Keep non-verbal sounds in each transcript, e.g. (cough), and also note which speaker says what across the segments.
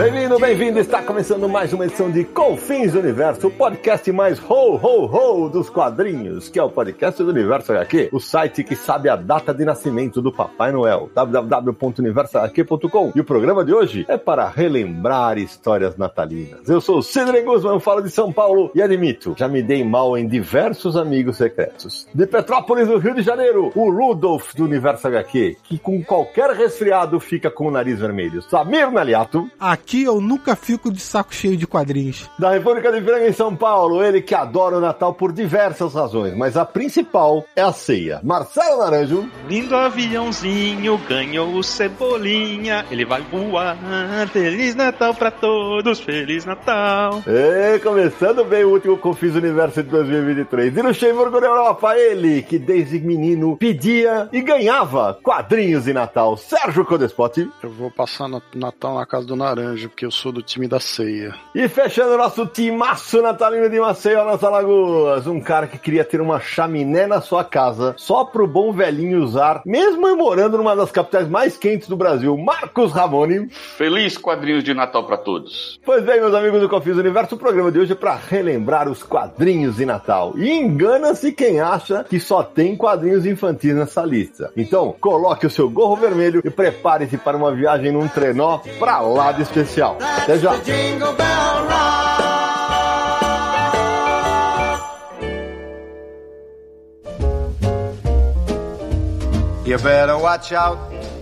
Speaker 1: Maybe
Speaker 2: Bem-vindo, bem-vindo! Está começando mais uma edição de Confins do Universo, o podcast mais ho, ho, ho dos quadrinhos, que é o podcast do Universo HQ, o site que sabe a data de nascimento do Papai Noel, www.universohq.com. E o programa de hoje é para relembrar histórias natalinas. Eu sou o Sidney Guzman, falo de São Paulo e admito, já me dei mal em diversos amigos secretos. De Petrópolis, no Rio de Janeiro, o Rudolph do Universo HQ, que com qualquer resfriado fica com o nariz vermelho. Samir Naliato.
Speaker 3: Aqui eu nunca fico de saco cheio de quadrinhos.
Speaker 2: Da República de Franca em São Paulo, ele que adora o Natal por diversas razões, mas a principal é a ceia. Marcelo Naranjo.
Speaker 4: Lindo aviãozinho ganhou o Cebolinha, ele vai voar. Feliz Natal pra todos, Feliz Natal.
Speaker 2: E começando bem o último Confis Universo de 2023. E no da Europa, ele que desde menino pedia e ganhava quadrinhos de Natal. Sérgio Codespot.
Speaker 5: Eu vou passar no Natal na casa do Naranjo, porque eu sou do time da ceia.
Speaker 2: E fechando o nosso timaço natalino de Maceió nas Alagoas, um cara que queria ter uma chaminé na sua casa, só pro bom velhinho usar, mesmo morando numa das capitais mais quentes do Brasil, Marcos Ramone.
Speaker 6: Feliz quadrinhos de Natal para todos.
Speaker 2: Pois bem, meus amigos do Confis Universo, o programa de hoje é para relembrar os quadrinhos de Natal. E engana-se quem acha que só tem quadrinhos infantis nessa lista. Então, coloque o seu gorro vermelho e prepare-se para uma viagem num trenó pra lá de especial. Já!
Speaker 1: The jingle bell rock.
Speaker 7: You better watch out.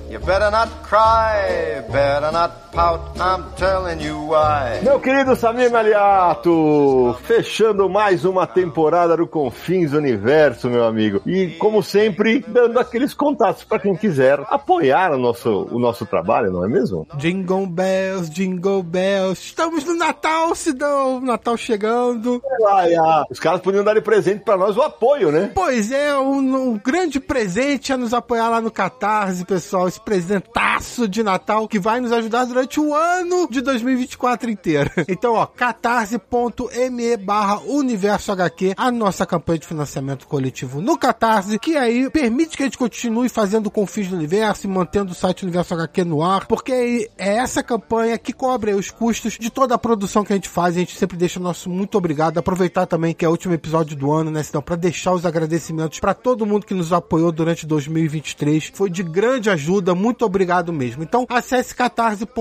Speaker 7: You better not cry. Better not pout. I'm telling you why.
Speaker 2: Meu querido Samir Naliato, fechando mais uma temporada do Confins Universo, meu amigo. E, como sempre, dando aqueles contatos para quem quiser apoiar o nosso, o nosso trabalho, não é mesmo?
Speaker 3: Jingle bells, jingle bells. Estamos no Natal, Sidão. Natal chegando.
Speaker 2: Ai, ah, os caras podiam dar de presente para nós o apoio, né?
Speaker 3: Pois é, um, um grande presente a nos apoiar lá no Catarse, pessoal. Esse presentaço de Natal que vai nos ajudar durante o ano de 2024 inteiro. (laughs) Então, ó, catarse.me barra universo HQ, a nossa campanha de financiamento coletivo no Catarse, que aí permite que a gente continue fazendo confins do universo e mantendo o site Universo HQ no ar, porque é essa campanha que cobre os custos de toda a produção que a gente faz. A gente sempre deixa o nosso muito obrigado. Aproveitar também que é o último episódio do ano, né? Então, para deixar os agradecimentos para todo mundo que nos apoiou durante 2023. Foi de grande ajuda. Muito obrigado mesmo. Então, acesse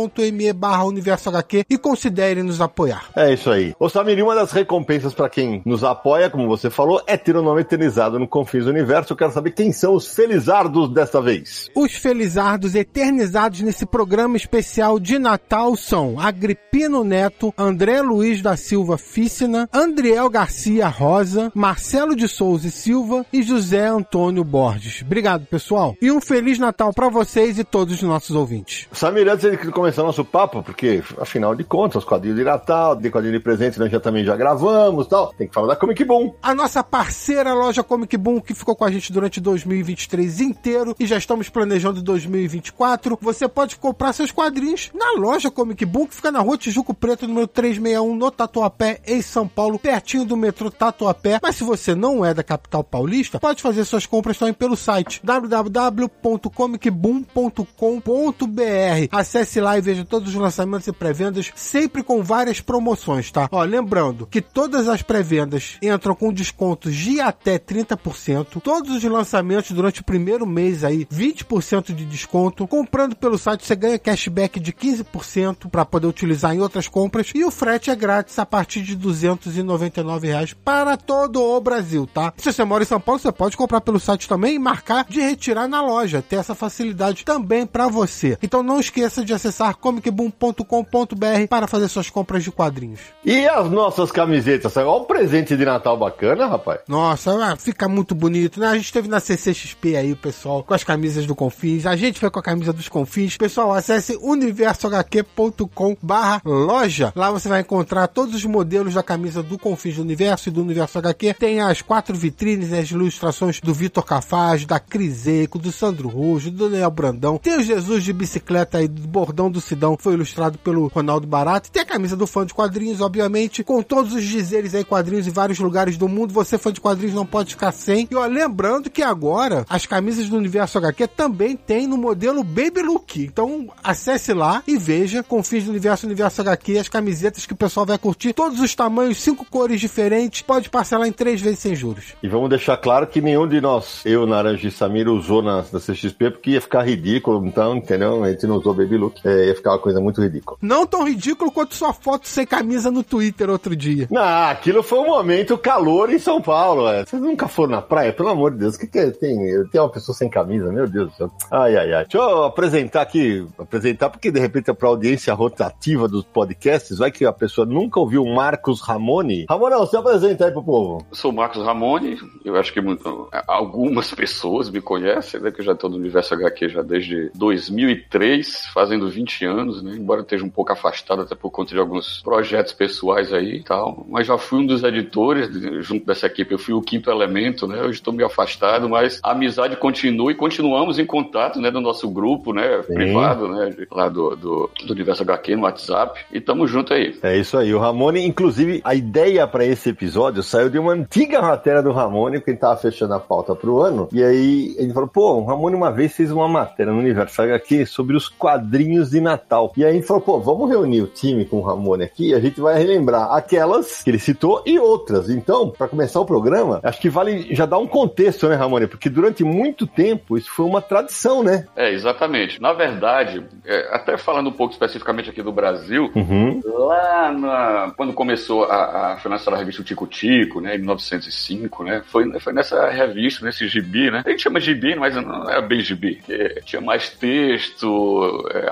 Speaker 3: catarse.me barra universo HQ e considere nos apoiar.
Speaker 2: É isso aí. Ô Samir, uma das recompensas para quem nos apoia, como você falou, é ter o nome eternizado no Confins do Universo. Eu quero saber quem são os felizardos desta vez.
Speaker 3: Os felizardos eternizados nesse programa especial de Natal são Agripino Neto, André Luiz da Silva Ficina, Andriel Garcia Rosa, Marcelo de Souza e Silva e José Antônio Borges. Obrigado, pessoal. E um Feliz Natal para vocês e todos os nossos ouvintes.
Speaker 2: Samir, antes de começar nosso papo, porque afinal de contas, os quadrinhos de Natal, de quadrinho de presente, nós já também já gravamos tal, tem que falar da Comic Boom.
Speaker 3: A nossa parceira loja Comic Boom, que ficou com a gente durante 2023 inteiro e já estamos planejando 2024. Você pode comprar seus quadrinhos na loja Comic Boom, que fica na rua Tijuco Preto, número 361, no Tatuapé, em São Paulo, pertinho do metrô Tatuapé. Mas se você não é da capital paulista, pode fazer suas compras também pelo site www.comicboom.com.br. Acesse lá veja todos os lançamentos e pré-vendas, sempre com várias promoções, tá? Ó, lembrando que todas as pré-vendas entram com descontos de até 30%. Todos os lançamentos durante o primeiro mês aí, 20% de desconto. Comprando pelo site, você ganha cashback de 15% para poder utilizar em outras compras. E o frete é grátis a partir de 299 reais para todo o Brasil, tá? Se você mora em São Paulo, você pode comprar pelo site também e marcar de retirar na loja. Ter essa facilidade também para você. Então não esqueça de acessar comicboom.com.br para fazer suas compras de quadrinhos.
Speaker 2: E as nossas camisetas? Olha o presente de Natal bacana, rapaz.
Speaker 3: Nossa, ah, fica muito bonito, né? A gente teve na CCXP aí, o pessoal, com as camisas do Confins. A gente foi com a camisa dos Confins. Pessoal, acesse universohq.com barra loja. Lá você vai encontrar todos os modelos da camisa do Confins do Universo e do Universo HQ. Tem as quatro vitrines, né, as ilustrações do Vitor Cafage, da Criseco, do Sandro Rujo, do Daniel Brandão. Tem o Jesus de bicicleta aí, do bordão do Sidão, foi ilustrado pelo Ronaldo Barato. E tem a camisa do fã de quadrinhos, obviamente, com todos os dizeres aí, quadrinhos em vários lugares do mundo. Você, fã de quadrinhos, não pode ficar sem. E ó, lembrando que agora as camisas do Universo HQ também tem no modelo Baby Look. Então acesse lá e veja, confie no Universo Universo HQ, as camisetas que o pessoal vai curtir, todos os tamanhos, cinco cores diferentes, pode parcelar em três vezes sem juros.
Speaker 2: E vamos deixar claro que nenhum de nós, eu, Naranja e Samir, usou na, na CXP porque ia ficar ridículo, então, entendeu? A gente não usou Baby Look, é, ficar uma coisa muito ridícula.
Speaker 3: Não tão ridículo quanto sua foto sem camisa no Twitter outro dia.
Speaker 2: Não, aquilo foi um momento calor em São Paulo. É. Vocês nunca foram na praia? Pelo amor de Deus, o que, que é? Tem, tem uma pessoa sem camisa? Meu Deus do céu. Ai, ai, ai. Deixa eu apresentar aqui, apresentar, porque de repente é pra audiência rotativa dos podcasts, vai que a pessoa nunca ouviu o Marcos Ramone. Ramone, você apresenta aí pro povo.
Speaker 6: Eu sou o Marcos Ramone, eu acho que muito- algumas pessoas me conhecem, né? Que eu já estou no universo HQ já desde 2003, fazendo 20 anos, né? Embora esteja um pouco afastado até por conta de alguns projetos pessoais aí e tal. Mas já fui um dos editores, junto dessa equipe, eu fui o quinto elemento, né? Hoje estou meio afastado, mas a amizade continua e continuamos em contato, né? Do nosso grupo, né? Privado, né? Lá do, do, do universo HQ no WhatsApp. E tamo junto aí.
Speaker 2: É isso aí, o Ramone, inclusive, a ideia pra esse episódio saiu de uma antiga matéria do Ramone, porque ele tava fechando a pauta pro ano, e aí ele falou, pô, o Ramone uma vez fez uma matéria no Universo HQ sobre os quadrinhos de Natal. E aí a gente falou, pô, vamos reunir o time com o Ramone aqui, e a gente vai relembrar aquelas que ele citou e outras. Então, pra começar o programa, acho que vale já dar um contexto, né, Ramone? Porque durante muito tempo isso foi uma tradição, né?
Speaker 6: É, exatamente. Na verdade, é, até falando um pouco especificamente aqui do Brasil,
Speaker 2: Uhum.
Speaker 6: lá na- quando começou a, a foi lançada a revista o Tico Tico, né, em 1905, né, foi, foi nessa revista, nesse gibi, né, a gente chama gibi, mas não é bem gibi, tinha mais texto, é,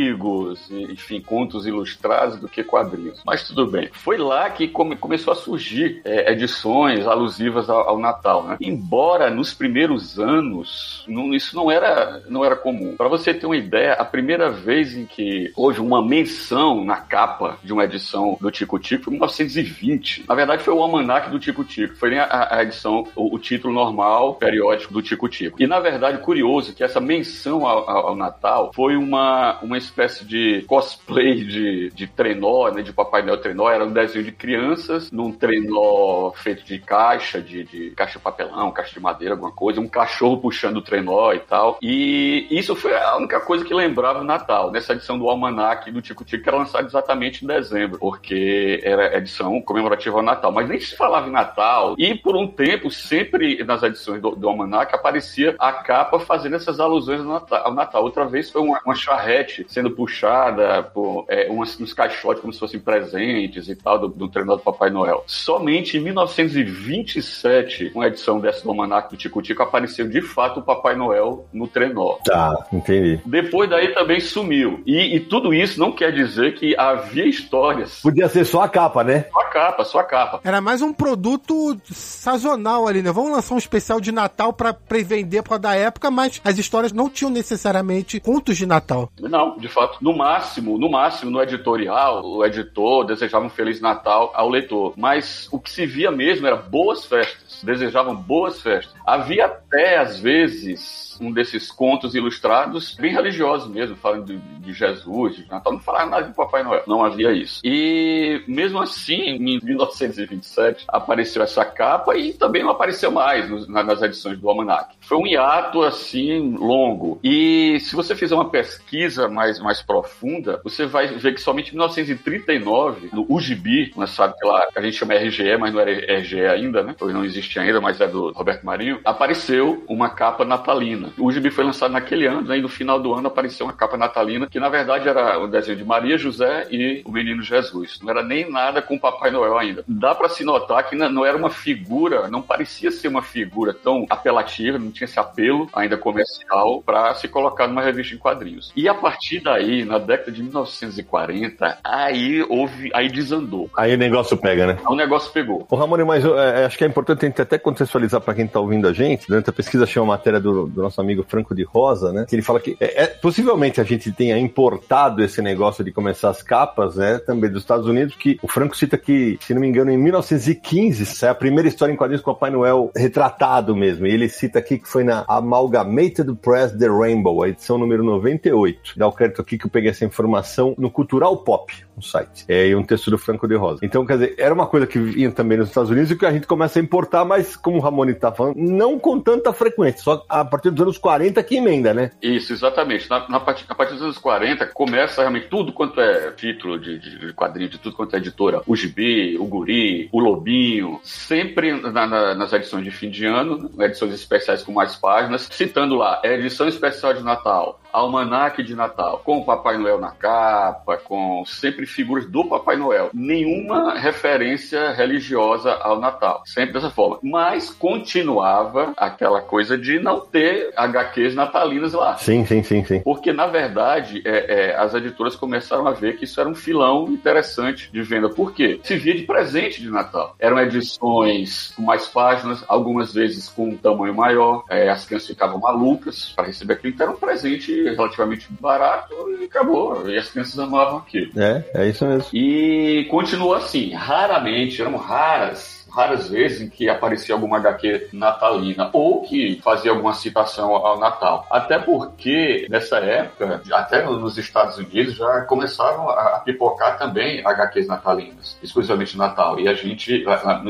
Speaker 6: artigos, enfim, contos ilustrados do que quadrinhos, mas tudo bem. Foi lá que come- começou a surgir é, edições alusivas ao, ao Natal, né, embora nos primeiros anos não- isso não era, não era comum. Para você ter uma ideia, a primeira vez em que houve uma menção na capa de uma edição do Tico Tico foi em 1920. Na verdade, foi o almanac do Tico Tico. Foi a, a edição, o, o título normal, periódico do Tico Tico. E, na verdade, curioso que essa menção ao, ao- ao Natal foi uma, uma espécie de cosplay de, de trenó, né, de Papai Noel trenó. Era um desenho de crianças num trenó feito de caixa, de, de caixa de papelão, caixa de madeira, alguma coisa. Um cachorro puxando o trenó e tal. E isso foi a única coisa que lembrava o Natal, nessa edição do Almanac do Tico Tico, que era lançada exatamente em dezembro, porque era edição comemorativa ao Natal. Mas nem se falava em Natal. E por um tempo, sempre nas edições do, do Almanac, aparecia a capa fazendo essas alusões ao Natal. ao Natal. Outra vez foi uma, uma charrete sendo puxada por é, umas, uns caixotes como se fossem presentes e tal, do, do trenó do Papai Noel. Somente em 1927, uma edição dessa do Almanac do Tico Tico, apareceu de fato o Papai Noel no trenó.
Speaker 2: Tá, entendi.
Speaker 6: Depois daí também sumiu. E, e tudo isso não quer dizer que havia histórias.
Speaker 2: Podia ser só a capa, né?
Speaker 6: Só a capa, só a capa.
Speaker 3: Era mais um produto sazonal ali, né? Vamos lançar um especial de Natal pra pré-vender pra da época, mas as histórias não tinham necessariamente contos de Natal.
Speaker 6: Não, de fato. No máximo, no máximo, no editorial, o editor desejava um Feliz Natal ao leitor. Mas o que se via mesmo era boas festas. Desejavam boas festas. Havia até, às vezes, um desses contos ilustrados, bem religiosos mesmo, falando de, de Jesus, de Natal. Não falava nada de Papai Noel. Não havia isso. E, mesmo assim, em (laughs) 1927, apareceu essa capa e também não apareceu mais nos- na- nas edições do Almanac. Foi um hiato, assim, longo. E se você fizer uma pesquisa mais, mais profunda, você vai ver que somente em 1939, no UGB, lançado pela, que a gente chama RGE, mas não era RGE ainda, né? Ou não existe ainda, mas é do Roberto Marinho, apareceu uma capa natalina. O UGB foi lançado naquele ano, né? E no final do ano apareceu uma capa natalina, que na verdade era o desenho de Maria José e o menino Jesus. Não era nem nada com Papai Noel ainda. Dá pra se notar que não era uma figura, não parecia ser uma figura tão apelativa, não tinha esse apelo ainda comercial para se colocar numa revista em quadrinhos. E a partir daí, na década de 1940, aí houve, aí desandou.
Speaker 2: Aí o negócio pega, né?
Speaker 6: O negócio pegou.
Speaker 2: Ô Ramone, mas é, acho que é importante a gente até contextualizar para quem tá ouvindo a gente. Durante a pesquisa achei uma matéria do, do, nosso amigo Franco de Rosa, né? Que ele fala que é, é, possivelmente a gente tenha importado esse negócio de começar as capas, né? Também dos Estados Unidos, que o Franco cita que, se não me engano, em 1915 é a primeira história em quadrinhos com o Papai Noel retratado mesmo. E ele cita aqui que foi na Amalgamated Press The Rainbow, a edição número 98. Dá o crédito aqui que eu peguei essa informação no Cultural Pop, um site. É, e um texto do Franco de Rosa. Então, quer dizer, era uma coisa que vinha também nos Estados Unidos e que a gente começa a importar, mas como o Ramone tá falando, não com tanta frequência, só a partir dos anos 40 que emenda, né?
Speaker 6: Isso, exatamente. Na, na, a partir dos anos 40 começa realmente tudo quanto é título de, de, de quadrinho, de tudo quanto é editora. O Gibi, o Guri, o Lobinho, sempre na, na, nas edições de fim de ano, edições especiais com mais páginas, citando lá, edição especial de Natal, almanaque de Natal, com o Papai Noel na capa, com sempre figuras do Papai Noel. Nenhuma referência religiosa ao Natal. Sempre dessa forma. Mas continuava aquela coisa de não ter HQs natalinas lá.
Speaker 2: Sim, sim, sim, sim.
Speaker 6: Porque, na verdade, é, é, as editoras começaram a ver que isso era um filão interessante de venda. Por quê? Se via de presente de Natal. Eram edições com mais páginas, algumas vezes com um tamanho maior. É, as crianças ficavam malucas para receber aquilo. Então era um presente relativamente barato e acabou. E as crianças amavam aquilo.
Speaker 2: É, é isso mesmo.
Speaker 6: E continua assim. Raramente, eram raras raras vezes em que aparecia alguma HQ natalina ou que fazia alguma citação ao Natal. Até porque, nessa época, até nos Estados Unidos, já começavam a pipocar também HQs natalinas, exclusivamente Natal. E a gente,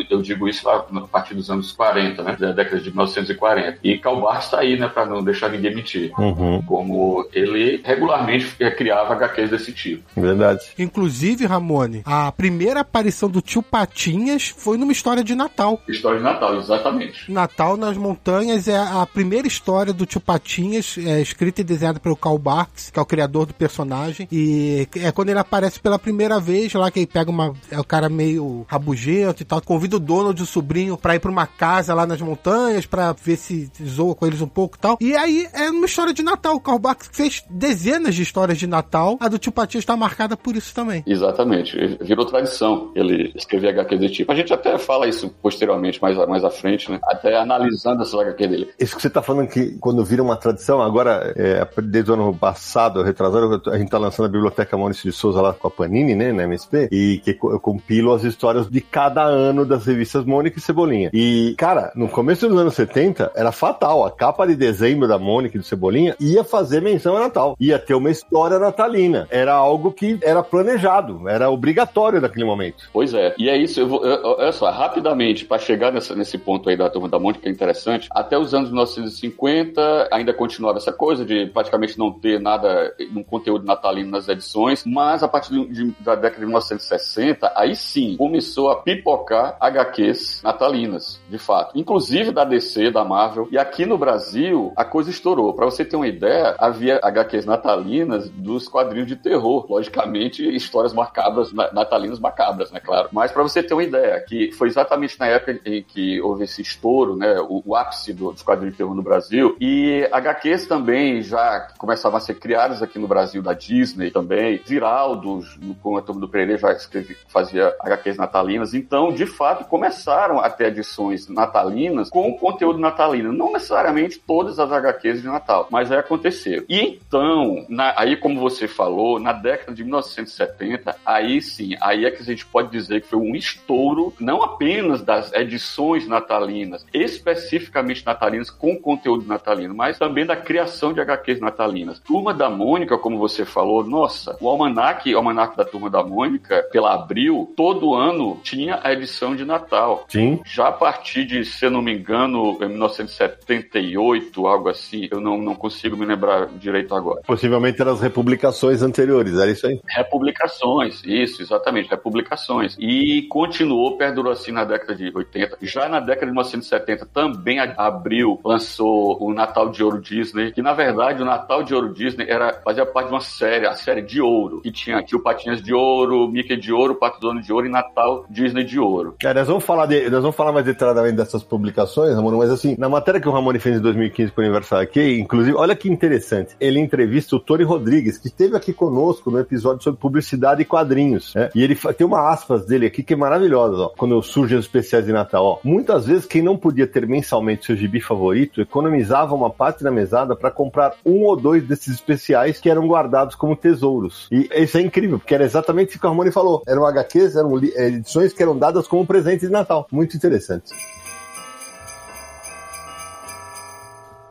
Speaker 6: eu digo isso a partir dos anos 40, né? Da década de 1940. E Calbar está aí, né? Para não deixar ninguém mentir.
Speaker 2: Uhum.
Speaker 6: Como ele regularmente criava HQs desse tipo.
Speaker 2: Verdade.
Speaker 3: Inclusive, Ramone, a primeira aparição do tio Patinhas foi numa história história de Natal.
Speaker 6: História de Natal, exatamente.
Speaker 3: Natal nas Montanhas é a primeira história do Tio Patinhas, é, escrita e desenhada pelo Karl Barks, que é o criador do personagem. E é quando ele aparece pela primeira vez, lá que ele pega uma. É o cara meio rabugento e tal. Convida o dono de um sobrinho pra ir pra uma casa lá nas montanhas pra ver se zoa com eles um pouco e tal. E aí é uma história de Natal. O Karl Barks fez dezenas de histórias de Natal. A do Tio Patinhas está marcada por isso também.
Speaker 6: Exatamente. Virou tradição ele escrever HQ desse tipo. A gente até fala fala isso posteriormente, mais, mais à frente, né? Até analisando essa HQ dele.
Speaker 2: Isso que você tá falando que quando vira uma tradição, agora, é, desde o ano passado, retrasado, a gente tá lançando a Biblioteca Maurício de Souza lá com a Panini, né, na MSP, e que eu compilo as histórias de cada ano das revistas Mônica e Cebolinha. E, cara, no começo dos anos 70, era fatal. A capa de dezembro da Mônica e do Cebolinha ia fazer menção a Natal. Ia ter uma história natalina. Era algo que era planejado, era obrigatório naquele momento.
Speaker 6: Pois é. E é isso, eu vou, olha só, rapidamente, para chegar nessa, nesse ponto aí da Turma da Mônica, que é interessante, até os anos 1950 ainda continuava essa coisa de praticamente não ter nada, um conteúdo natalino nas edições, mas a partir de, da década de 1960, aí sim, começou a pipocar HQs natalinas, de fato. Inclusive da DC, da Marvel. E aqui no Brasil, a coisa estourou. Para você ter uma ideia, havia HQs natalinas dos quadrinhos de terror. Logicamente, histórias macabras, natalinas macabras, né, claro. Mas para você ter uma ideia, que foi exatamente na época em que houve esse estouro, né, o, o ápice do, dos quadrinhos de terror no Brasil, e HQs também já começavam a ser criadas aqui no Brasil, da Disney também, Viraldos, com a turma do Pereira já escrevi, fazia HQs natalinas, então, de fato, começaram a ter edições natalinas com conteúdo natalino, não necessariamente todas as HQs de Natal, mas aí aconteceu. E então, na, aí como você falou, na década de 1970, aí sim, aí é que a gente pode dizer que foi um estouro, não apenas apenas das edições natalinas, especificamente natalinas, com conteúdo natalino, mas também da criação de HQs natalinas. Turma da Mônica, como você falou, nossa, o almanac, o almanac da Turma da Mônica, pela Abril, todo ano tinha a edição de Natal.
Speaker 2: Sim.
Speaker 6: Já a partir de, se eu não me engano, em 1978, algo assim, eu não, não consigo me lembrar direito agora.
Speaker 2: Possivelmente eram as republicações anteriores, era isso aí?
Speaker 6: Republicações, isso, exatamente, republicações. E continuou, perdurou assim na década de 80. Já na década de 1970 também a Abril lançou o Natal de Ouro Disney, que na verdade o Natal de Ouro Disney era, fazia parte de uma série, a série de ouro, que tinha Tio Patinhas de Ouro, Mickey de Ouro, Pato Dono de Ouro e Natal Disney de Ouro.
Speaker 2: Cara, nós vamos falar, de, nós vamos falar mais detalhadamente dessas publicações, Ramon, mas assim, na matéria que o Ramone fez em 2015 com o Universal aqui, inclusive, olha que interessante, ele entrevista o Tony Rodrigues, que esteve aqui conosco no episódio sobre publicidade e quadrinhos, né? E ele tem uma aspas dele aqui que é maravilhosa, ó, quando surgem os especiais de Natal, ó. Muitas vezes quem não podia ter mensalmente seu gibi favorito economizava uma parte da mesada para comprar um ou dois desses especiais que eram guardados como tesouros. E isso é incrível, porque era exatamente o que o Ramone falou. Eram HQs, eram eh, edições que eram dadas como presente de Natal. Muito interessante.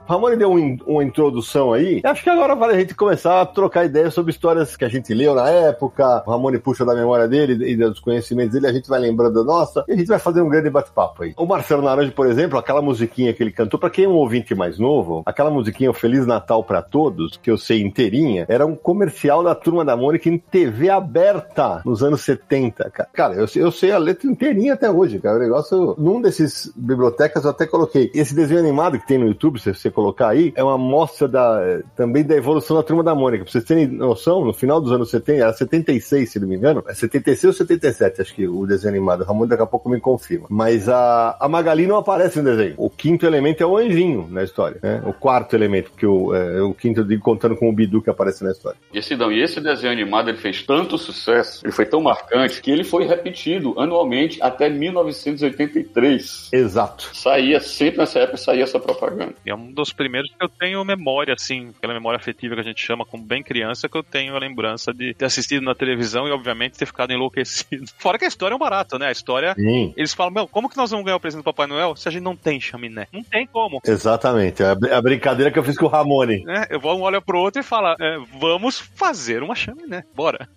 Speaker 2: Ramone deu um- uma introdução aí. Acho que agora vale a gente começar a trocar ideias sobre histórias que a gente leu na época. O Ramone puxa da memória dele e dos conhecimentos dele, a gente vai lembrando da nossa. E a gente vai fazer um grande bate-papo aí. O Marcelo Naranjo, por exemplo, aquela musiquinha que ele cantou, pra quem é um ouvinte mais novo, aquela musiquinha o Feliz Natal pra Todos, que eu sei inteirinha, era um comercial da Turma da Mônica em TV aberta nos anos 70, cara. Cara, eu, eu sei a letra inteirinha até hoje, cara. O negócio, num desses bibliotecas eu até coloquei. Esse desenho animado que tem no YouTube, se você colocar aí, é uma amostra da, eh, também da evolução da Turma da Mônica. Pra vocês terem noção, no final dos anos 70, era 76, se não me engano, é 76 ou 77, acho que o desenho animado. O Ramon daqui a pouco me confirma. Mas a, a Magali não aparece no desenho. O quinto elemento é o anjinho na história, né? O quarto elemento, porque o, é, o quinto eu digo contando com o Bidu que aparece na história.
Speaker 6: E esse, não, e esse desenho animado ele fez tanto sucesso, ele foi tão marcante, que ele foi repetido anualmente até 1983.
Speaker 2: Exato.
Speaker 6: Saía, sempre nessa época saía essa propaganda.
Speaker 4: E é um dos primeiros que eu tenho memória, assim, aquela memória afetiva que a gente chama como bem criança, que eu tenho a lembrança de ter assistido na televisão e, obviamente, ter ficado enlouquecido. (laughs) Fora que a história é um barato, né? A história.
Speaker 2: Sim.
Speaker 4: Eles falam, meu, como que nós vamos ganhar o presente do Papai Noel se a gente não tem chaminé? Não tem como.
Speaker 2: Exatamente. É a a brincadeira que eu fiz com o Ramone.
Speaker 4: Né? Eu vou um olha pro outro e fala, é, vamos fazer uma chaminé. Bora.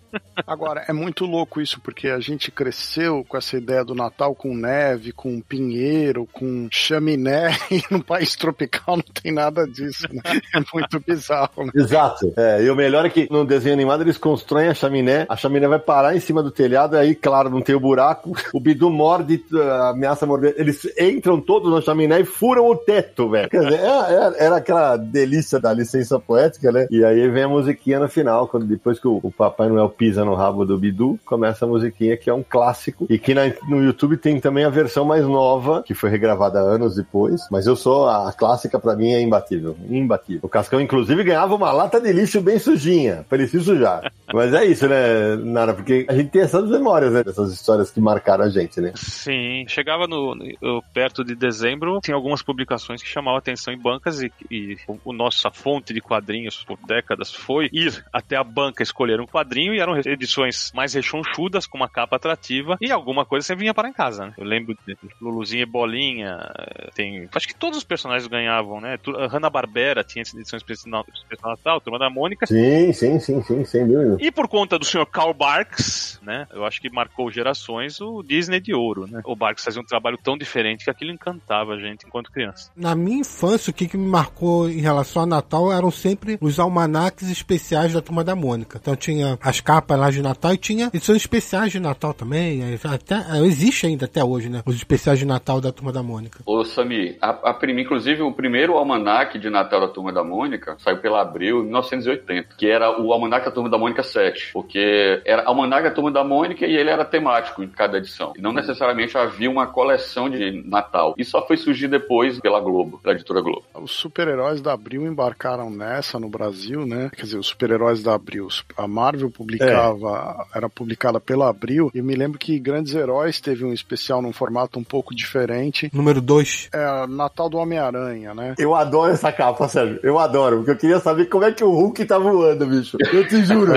Speaker 5: Agora, é muito louco isso, porque a gente cresceu com essa ideia do Natal com neve, com pinheiro, com chaminé, (laughs) e no país tropical não tem nada disso, né? É muito bizarro, né?
Speaker 2: Exato. É, e o melhor é que no desenho animado eles constroem a chaminé, a chaminé vai parar em cima do telhado, aí, claro, não tem o buraco, o Bidu morde, ameaça morder. Eles entram todos na chaminé e furam o teto, velho. Quer dizer, era, era- era aquela delícia da licença poética, né? E aí vem a musiquinha no final, quando depois que o, o Papai Noel pisa no rabo do Bidu, começa a musiquinha que é um clássico. E que na- no YouTube tem também a versão mais nova, que foi regravada anos depois. Mas eu sou, a clássica pra mim é imbatível. Imbatível. O Cascão, inclusive, ganhava uma lata de lixo bem sujinha, se sujar. Mas é isso, né, Nara? Porque a gente tem essas memórias, né? Dessas histórias que marcaram a gente, né?
Speaker 4: Sim, chegava no, no- perto de dezembro, tinha algumas publicações que chamavam atenção em bancas e, e o, o nossa fonte de quadrinhos por décadas foi ir até a banca escolher um quadrinho e eram edições mais rechonchudas com uma capa atrativa e alguma coisa sempre vinha para em casa. Né? Eu lembro de Luluzinha e Bolinha, eh, tem, acho que todos os personagens ganhavam, né? Tu- a Hanna Barbera tinha edição especial, Natal, Turma da Mônica.
Speaker 2: Sim, sim, sim, sim, sem dúvida.
Speaker 4: E por conta do senhor Karl Barks, né? Eu acho que marcou gerações o Disney de ouro, né? O Barks fazia um trabalho tão diferente que aquilo encantava a gente enquanto criança.
Speaker 3: Na minha infância, o que, que me marcou em relação a Natal eram sempre os almanaques especiais da Turma da Mônica. Então tinha as capas lá de Natal e tinha edições especiais de Natal também. aí Até, existe ainda até hoje, né? Os especiais de Natal da Turma da Mônica.
Speaker 6: Ô, Sami, a, a prim- inclusive o primeiro almanaque de Natal da Turma da Mônica saiu pela Abril em 1980, que era o almanaque da Turma da Mônica 7, porque era almanaque da Turma da Mônica e ele era temático em cada edição. E não necessariamente havia uma coleção de Natal. Isso só foi surgir depois pela Globo, pela editora Globo.
Speaker 5: Os super-heróis da Abril embarcaram nessa no Brasil, né? Quer dizer, os super-heróis da Abril. A Marvel publicava, era publicada pela Abril, e me lembro que Grandes Heróis teve um especial num formato um pouco diferente.
Speaker 3: Número 2.
Speaker 5: É Natal do Homem-Aranha, né?
Speaker 2: Eu adoro essa capa, Sérgio. Eu adoro, porque eu queria saber como é que o Hulk tá voando, bicho. Eu te juro.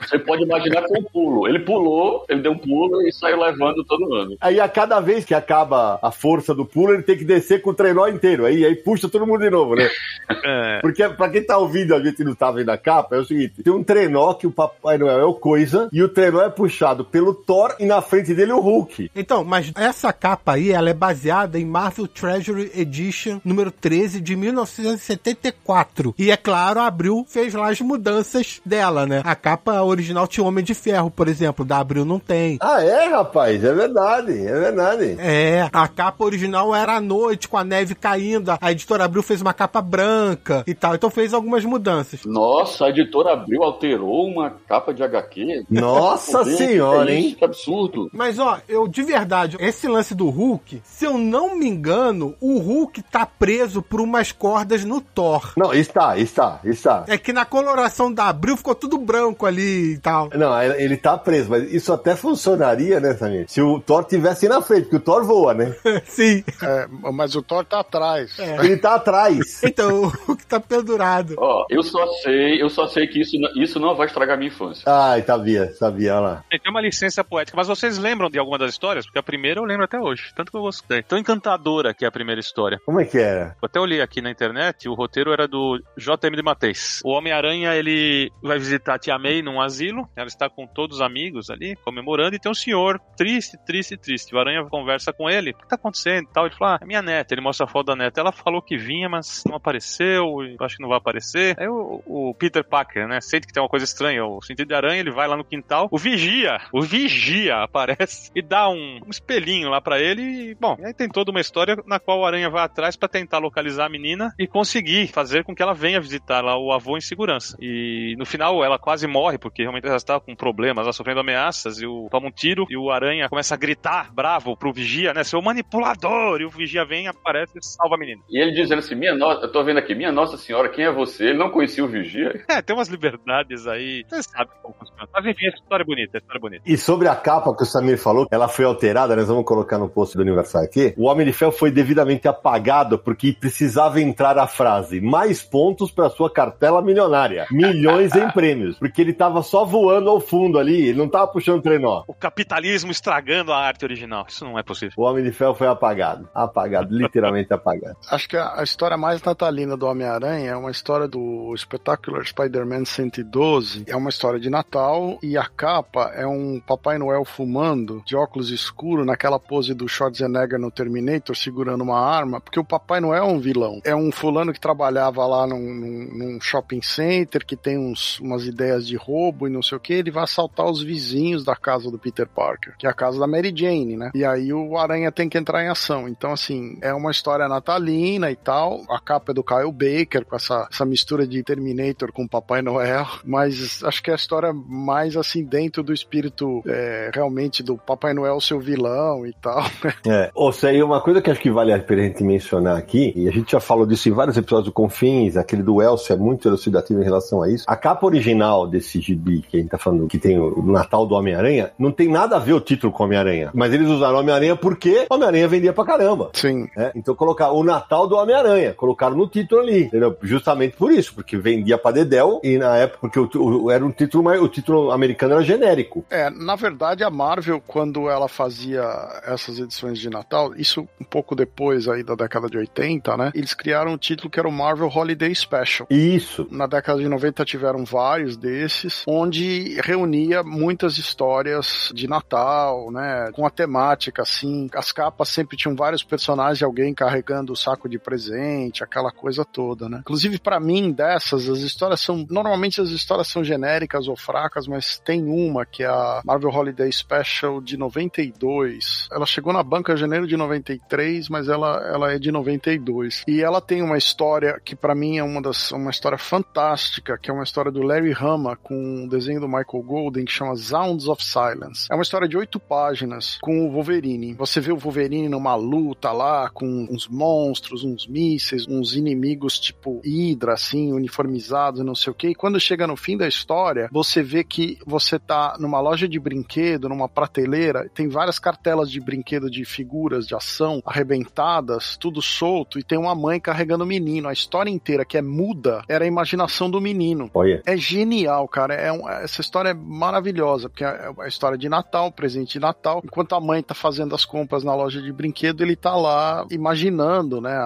Speaker 6: Você pode imaginar com o pulo. Ele pulou, ele deu um pulo e saiu levando todo mundo.
Speaker 2: Aí a cada vez que acaba a força do pulo, ele tem que descer com o trenó inteiro. Aí, aí puxa todo mundo de novo, né?
Speaker 4: É,
Speaker 2: Porque pra quem tá ouvindo, a gente não tá vendo a capa, é o seguinte: tem um trenó que o Papai Noel é o Coisa e o trenó é puxado pelo Thor e na frente dele o Hulk.
Speaker 3: Então, mas essa capa aí, ela é baseada em Marvel Treasury Edition número 13 de 1974. E é claro, a Abril fez lá as mudanças dela, né? A capa original tinha Homem de Ferro, por exemplo, da Abril não tem.
Speaker 2: Ah, é, rapaz? É verdade, é verdade.
Speaker 3: É, a capa original era à noite, com a neve caindo. A editora Abril fez uma capa branca e tal. Então fez algumas mudanças.
Speaker 6: Nossa, a editora Abril alterou uma capa de HQ.
Speaker 2: Nossa senhora,
Speaker 6: que é
Speaker 2: hein?
Speaker 6: Que absurdo.
Speaker 3: Mas ó, eu de verdade, esse lance do Hulk, se eu não me engano, o Hulk tá preso por umas cordas no Thor.
Speaker 2: Não, está, está, está.
Speaker 3: É que na coloração da Abril ficou tudo branco ali e tal.
Speaker 2: Não, ele tá preso, mas isso até funcionaria, né, Samir? Se o Thor tivesse na frente, porque o Thor voa, né? (laughs)
Speaker 3: Sim.
Speaker 5: É, mas o Thor tá atrás.
Speaker 2: Ele tá atrás. (laughs)
Speaker 3: Então, o Hulk tá pendurado.
Speaker 6: Ó, eu só sei, eu só sei que isso, não- isso não vai estragar minha infância.
Speaker 2: Ai, sabia, sabia, olha lá.
Speaker 4: Tem uma licença poética, mas vocês lembram de alguma das histórias? Porque a primeira eu lembro até hoje, tanto que eu gostei. Tão encantadora que é a primeira história.
Speaker 2: Como é que era?
Speaker 4: Eu até olhei aqui na internet, o roteiro era do J.M. de Mateis. O Homem-Aranha, ele vai visitar a Tia May num asilo, ela está com todos os amigos ali, comemorando, e tem um senhor triste, triste, triste. O Aranha conversa com ele, o que tá acontecendo e tal? Ele fala, ah, é minha neta. Ele mostra a foto da neta. Ela falou que vinha, mas não apareceu, eu acho que não vai aparecer. Aí o, o Peter Parker, né, sente que tem uma coisa estranha, o sentido de aranha, ele vai lá no quintal, o Vigia, o Vigia aparece (laughs) e dá um, um espelhinho lá pra ele, e, bom, aí tem toda uma história na qual o Aranha vai atrás pra tentar localizar a menina e conseguir fazer com que ela venha visitar lá o avô em segurança. E no final ela quase morre, porque realmente ela estava com problemas, ela sofrendo ameaças, e o toma um tiro, e o Aranha começa a gritar, bravo, pro Vigia, né, seu manipulador, e o Vigia vem, aparece e salva a menina.
Speaker 6: E ele dizendo assim, minha nossa, eu tô vendo aqui, minha nossa senhora, quem é você? Ele não conhecia o Vigia.
Speaker 4: É, tem umas liberdades aí, você sabe como funciona. Mas enfim, essa história é bonita, essa história é bonita.
Speaker 2: E sobre a capa que o Samir falou, ela foi alterada, nós vamos colocar no post do aniversário aqui. O Homem de Ferro foi devidamente apagado porque precisava entrar a frase mais pontos para sua cartela milionária. Milhões em (laughs) prêmios. Porque ele tava só voando ao fundo ali, ele não tava puxando trenó.
Speaker 4: O capitalismo estragando a arte original. Isso não é possível.
Speaker 2: O Homem de Ferro foi apagado. Apagado, literalmente (laughs) apagado.
Speaker 5: Acho que a, a história mais natalina do Homem-Aranha é uma história do Spectacular Spider-Man 112. É uma história de Natal e a capa é um Papai Noel fumando, de óculos escuros, naquela pose do Schwarzenegger no Terminator, segurando uma arma, porque o Papai Noel é um vilão. É um fulano que trabalhava lá num, num- shopping center, que tem uns- umas ideias de roubo e não sei o que, ele vai assaltar os vizinhos da casa do Peter Parker, que é a casa da Mary Jane, né? E aí o Aranha tem que entrar em ação. Então, assim, é uma história natalina e tal. A capa é do Kyle Baker, com essa, essa mistura de Terminator com Papai Noel. Mas acho que é a história mais, assim, dentro do espírito é, realmente do Papai Noel seu vilão e tal.
Speaker 2: É, ou seja, uma coisa que acho que vale a pena a gente mencionar aqui, e a gente já falou disso em vários episódios do Confins, aquele do Elcio é muito elucidativo em relação a isso. A capa original desse gibi que a gente tá falando, que tem o Natal do Homem-Aranha, não tem nada a ver o título com Homem-Aranha. Mas eles usaram Homem-Aranha porque Homem-Aranha vendia pra caramba.
Speaker 5: Sim.
Speaker 2: né? Então colocar o Natal do Homem-Aranha, colocaram no título ali, entendeu? Justamente por isso, porque vendia pra Dedel e na época, porque o, o- era um título, mais- o título americano era genérico.
Speaker 5: É, na verdade, a Marvel, quando ela fazia essas edições de Natal, isso um pouco depois aí da década de 80, né? Eles criaram um título que era o Marvel Holiday Special.
Speaker 2: Isso.
Speaker 5: Na década de 90 tiveram vários desses, onde reunia muitas histórias de Natal, né? Com a temática, assim. As capas sempre tinham vários personagens, alguém carregando o saco de presente, aquela coisa toda, né? Inclusive, pra mim, dessas, as histórias são. Normalmente as histórias são genéricas ou fracas, mas tem uma que é a Marvel Holiday Special de 92. Ela chegou na banca em janeiro de 93, mas ela, ela é de 92. E ela tem uma história que pra mim é uma das uma história fantástica, que é uma história do Larry Hama com um desenho do Michael Golden que chama Sounds of Silence. É uma história de oito páginas com o Wolverine. Você vê o Wolverine numa luta lá com uns monstros, uns mísseis, uns inimigos tipo Hydra, assim, uniformizados não sei o que. E quando chega no fim da história, você vê que você tá numa loja de brinquedo, numa prateleira, tem várias cartelas de brinquedo de figuras de ação arrebentadas, tudo solto, e tem uma mãe carregando o menino. A história inteira, que é muda, era a imaginação do menino.
Speaker 2: Olha.
Speaker 5: É genial, cara. É um- essa história é maravilhosa, porque é a história de Natal, presente de Natal. Enquanto a mãe tá fazendo as compras na loja de brinquedo, ele tá lá imaginando, né, a-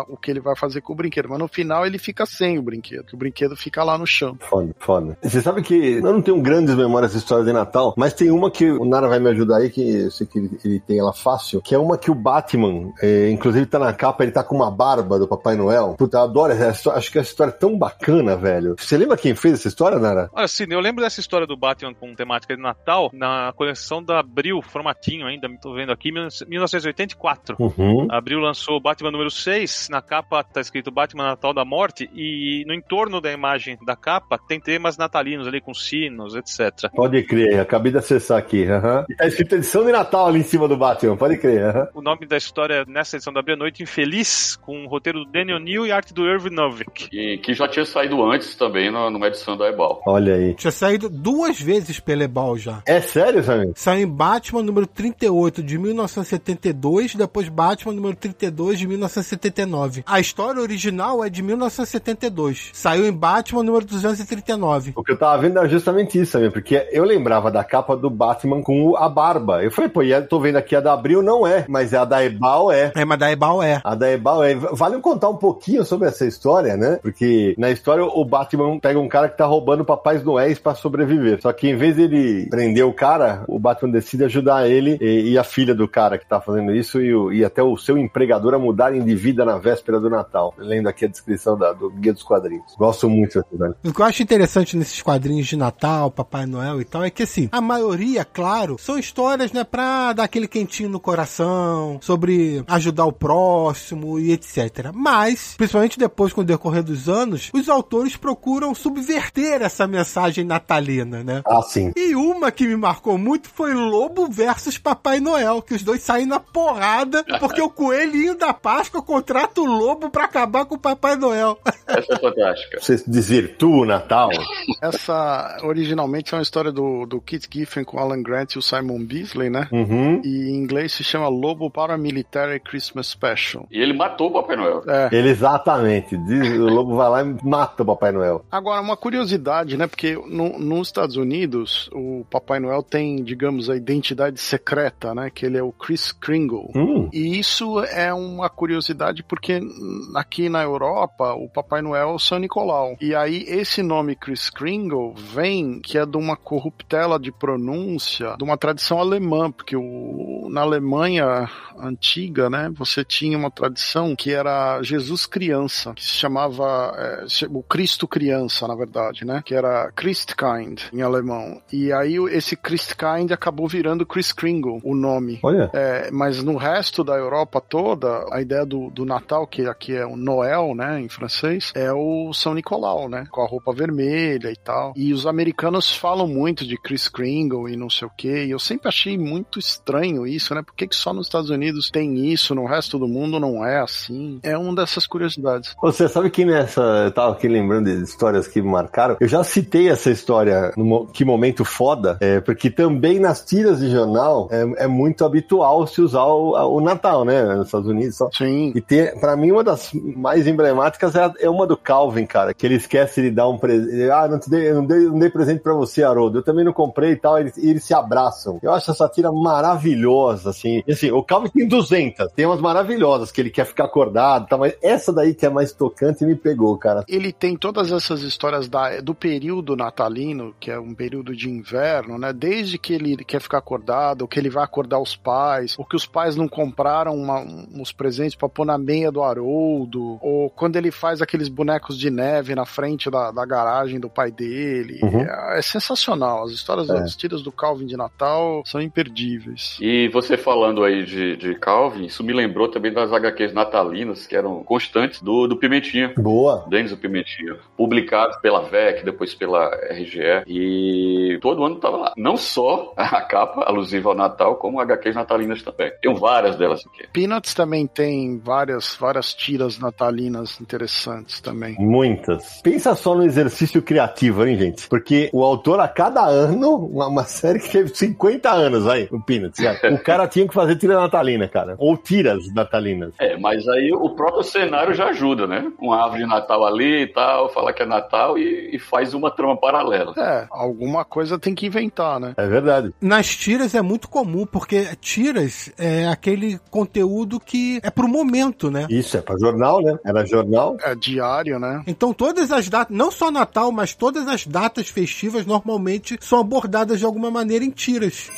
Speaker 5: a- o que ele vai fazer com o brinquedo. Mas no final ele fica sem o brinquedo, que o brinquedo fica lá no chão.
Speaker 2: Foda, foda. Você sabe que eu não tenho grandes memórias de história de Natal, mas tem uma que o Nara vai me ajudar aí, que eu sei que ele, ele tem ela fácil, que é uma que o Batman, é, inclusive tá na capa, ele tá com uma barba do Papai Noel. Puta, eu adoro essa história, acho que essa história é tão bacana, velho. Você lembra quem fez essa história, Nara?
Speaker 4: Olha, sim, eu lembro dessa história do Batman com temática de Natal na coleção da Abril, formatinho ainda, tô vendo aqui, 1984.
Speaker 2: Uhum.
Speaker 4: A Abril lançou Batman número 6, na capa tá escrito Batman Natal da Morte, e no entorno da imagem da capa tem temas natalinos ali com sinos, etc.
Speaker 2: Pode crer, acabei de acessar aqui. aham. E tá escrito edição de Natal ali em cima do Batman, pode crer. aham.
Speaker 4: O nome da história nessa edição da Abril é Noite Infeliz, com o roteiro do Daniel Neal e arte do Irving Novick.
Speaker 6: E que já tinha saído antes também no- numa edição da Ebal.
Speaker 2: Olha aí.
Speaker 3: Tinha saído duas vezes pela Ebal já.
Speaker 2: É sério, Samir?
Speaker 3: Saiu em Batman número 38 de 1972, depois Batman número 32 de 1979. A história original é de 1972. Saiu em Batman número 239.
Speaker 2: O que eu tava vendo era justamente isso, Samir, porque eu lembrava da capa do Batman com a barba. Eu falei, pô, e eu tô vendo aqui a da Abril, não é, mas a da Ebal é.
Speaker 3: É, mas da Ebal é.
Speaker 2: A da Ebal é. Vale contar um pouquinho sobre essa história, né? Porque na história o Batman pega um cara que tá roubando papais noéis pra sobreviver. Só que em vez dele prender o cara, o Batman decide ajudar ele e, e a filha do cara que tá fazendo isso e, o- e até o seu empregador a mudarem de vida na véspera do Natal. Lendo aqui a descrição da- do Guia dos Quadrinhos. Gosto muito dessa história.
Speaker 3: O que eu acho interessante nesses quadrinhos de Natal, Papai Noel e tal, é que assim, a maioria, claro, são histórias, né, pra dar aquele quentinho no coração, sobre ajudar o próximo e etc. Mas, principalmente depois com o decorrer dos anos, os autores procuram subverter essa mensagem natalina, né?
Speaker 2: Ah, sim.
Speaker 3: E uma que me marcou muito foi Lobo versus Papai Noel, que os dois saem na porrada, porque o coelhinho da Páscoa contrata o lobo pra acabar com o Papai Noel.
Speaker 6: Essa é fantástica.
Speaker 2: Você desvirtua o Natal.
Speaker 5: Essa originalmente é uma história do, do Kit Giffen com Alan Grant e o Simon Beasley, né?
Speaker 2: Uhum.
Speaker 5: E em inglês se chama Lobo Paramilitary Christmas Special.
Speaker 6: E ele matou o Papai Noel.
Speaker 5: É.
Speaker 2: Ele exatamente. Diz, o lobo vai lá e mata o Papai Noel.
Speaker 5: Agora, uma curiosidade, né? Porque no- nos Estados Unidos, o Papai Noel tem, digamos, a identidade secreta, né? Que ele é o Chris Kringle.
Speaker 2: Hum.
Speaker 5: E isso é uma curiosidade porque aqui na Europa o Papai Noel é o São Nicolau. E aí esse nome Chris Kringle vem que é de uma corruptela de pronúncia de uma tradição alemã, porque o, na Alemanha antiga, né, você tinha uma tradição que era Jesus criança, que se chamava é, o Cristo criança, na verdade, né, que era Christkind em alemão. E aí esse Christkind acabou virando Chris Kringle, o nome.
Speaker 2: Olha.
Speaker 5: É, mas no resto da Europa toda, a ideia do, do Natal, que aqui é o Noel, né, em francês, é o São Nicolau, né, com a roupa vermelha e tal. E os americanos falam muito de Chris Kringle e não sei o que. E eu sempre achei muito estranho isso, né? Por que, que só nos Estados Unidos tem isso, no resto do mundo não é assim? É uma dessas curiosidades.
Speaker 2: Você sabe que nessa. Eu tava aqui lembrando de histórias que me marcaram. Eu já citei essa história no Que Momento Foda, é, porque também nas tiras de jornal é, é muito habitual se usar o, o Natal, né? Nos Estados Unidos. Só.
Speaker 5: Sim.
Speaker 2: E tem, pra mim, uma das mais emblemáticas é, é uma do Calvin, cara, que ele esquece de dar um presente. Ah, não, te dei, não, dei, não dei presente pra você, Haroldo. Eu também não comprei e tal. Eles, e eles se abraçam. Eu acho essa tira maravilhosa, assim. E assim, o Calvin tem 200. Tem umas maravilhosas que ele quer ficar acordado, tá? mas essa daí que é mais tocante me pegou, cara.
Speaker 5: Ele tem todas essas histórias da, do período natalino, que é um período de inverno, né? Desde que ele quer ficar acordado, que ele vai acordar os pais, ou que os pais não compraram uma- uns presentes pra pôr na meia do Haroldo, ou quando ele faz aqueles bonecos de neve na frente da, da garagem do pai dele.
Speaker 2: Uhum.
Speaker 5: É, é sensacional. As histórias,
Speaker 2: É.
Speaker 5: as tiras do Calvin de Natal são imperdíveis.
Speaker 6: E você falando aí de, de Calvin, isso me lembrou também das HQs natalinas, que eram constantes do, do Pimentinha.
Speaker 2: Boa.
Speaker 6: Denis o Pimentinha, publicados pela VEC, depois pela RGE, e todo ano tava lá. Não só a capa alusiva ao Natal, como HQs natalinas também. Tem várias delas aqui.
Speaker 5: Peanuts também tem várias, várias tiras natalinas interessantes também.
Speaker 2: Muitas. Pensa só no exercício criativo, hein, gente? Porque o autor, a cada ano, uma, uma série que teve 50 anos aí, o Peanuts, cara. (laughs) O cara tinha que fazer tira natalina, cara. Ou tiras natalinas.
Speaker 6: É, mas aí o próprio cenário já ajuda, né? Uma árvore de Natal ali e tal, fala que é Natal e, e faz uma trama paralela.
Speaker 5: É, alguma coisa tem que inventar, né?
Speaker 2: É verdade.
Speaker 3: Nas tiras é muito comum, porque tiras é aquele conteúdo que é pro momento, né?
Speaker 2: Isso, é pra jornal, né? Era jornal.
Speaker 5: É diário, né?
Speaker 3: Então todas as datas, não só Natal, mas todas as datas festivas normalmente são abordadas de alguma maneira em tiras.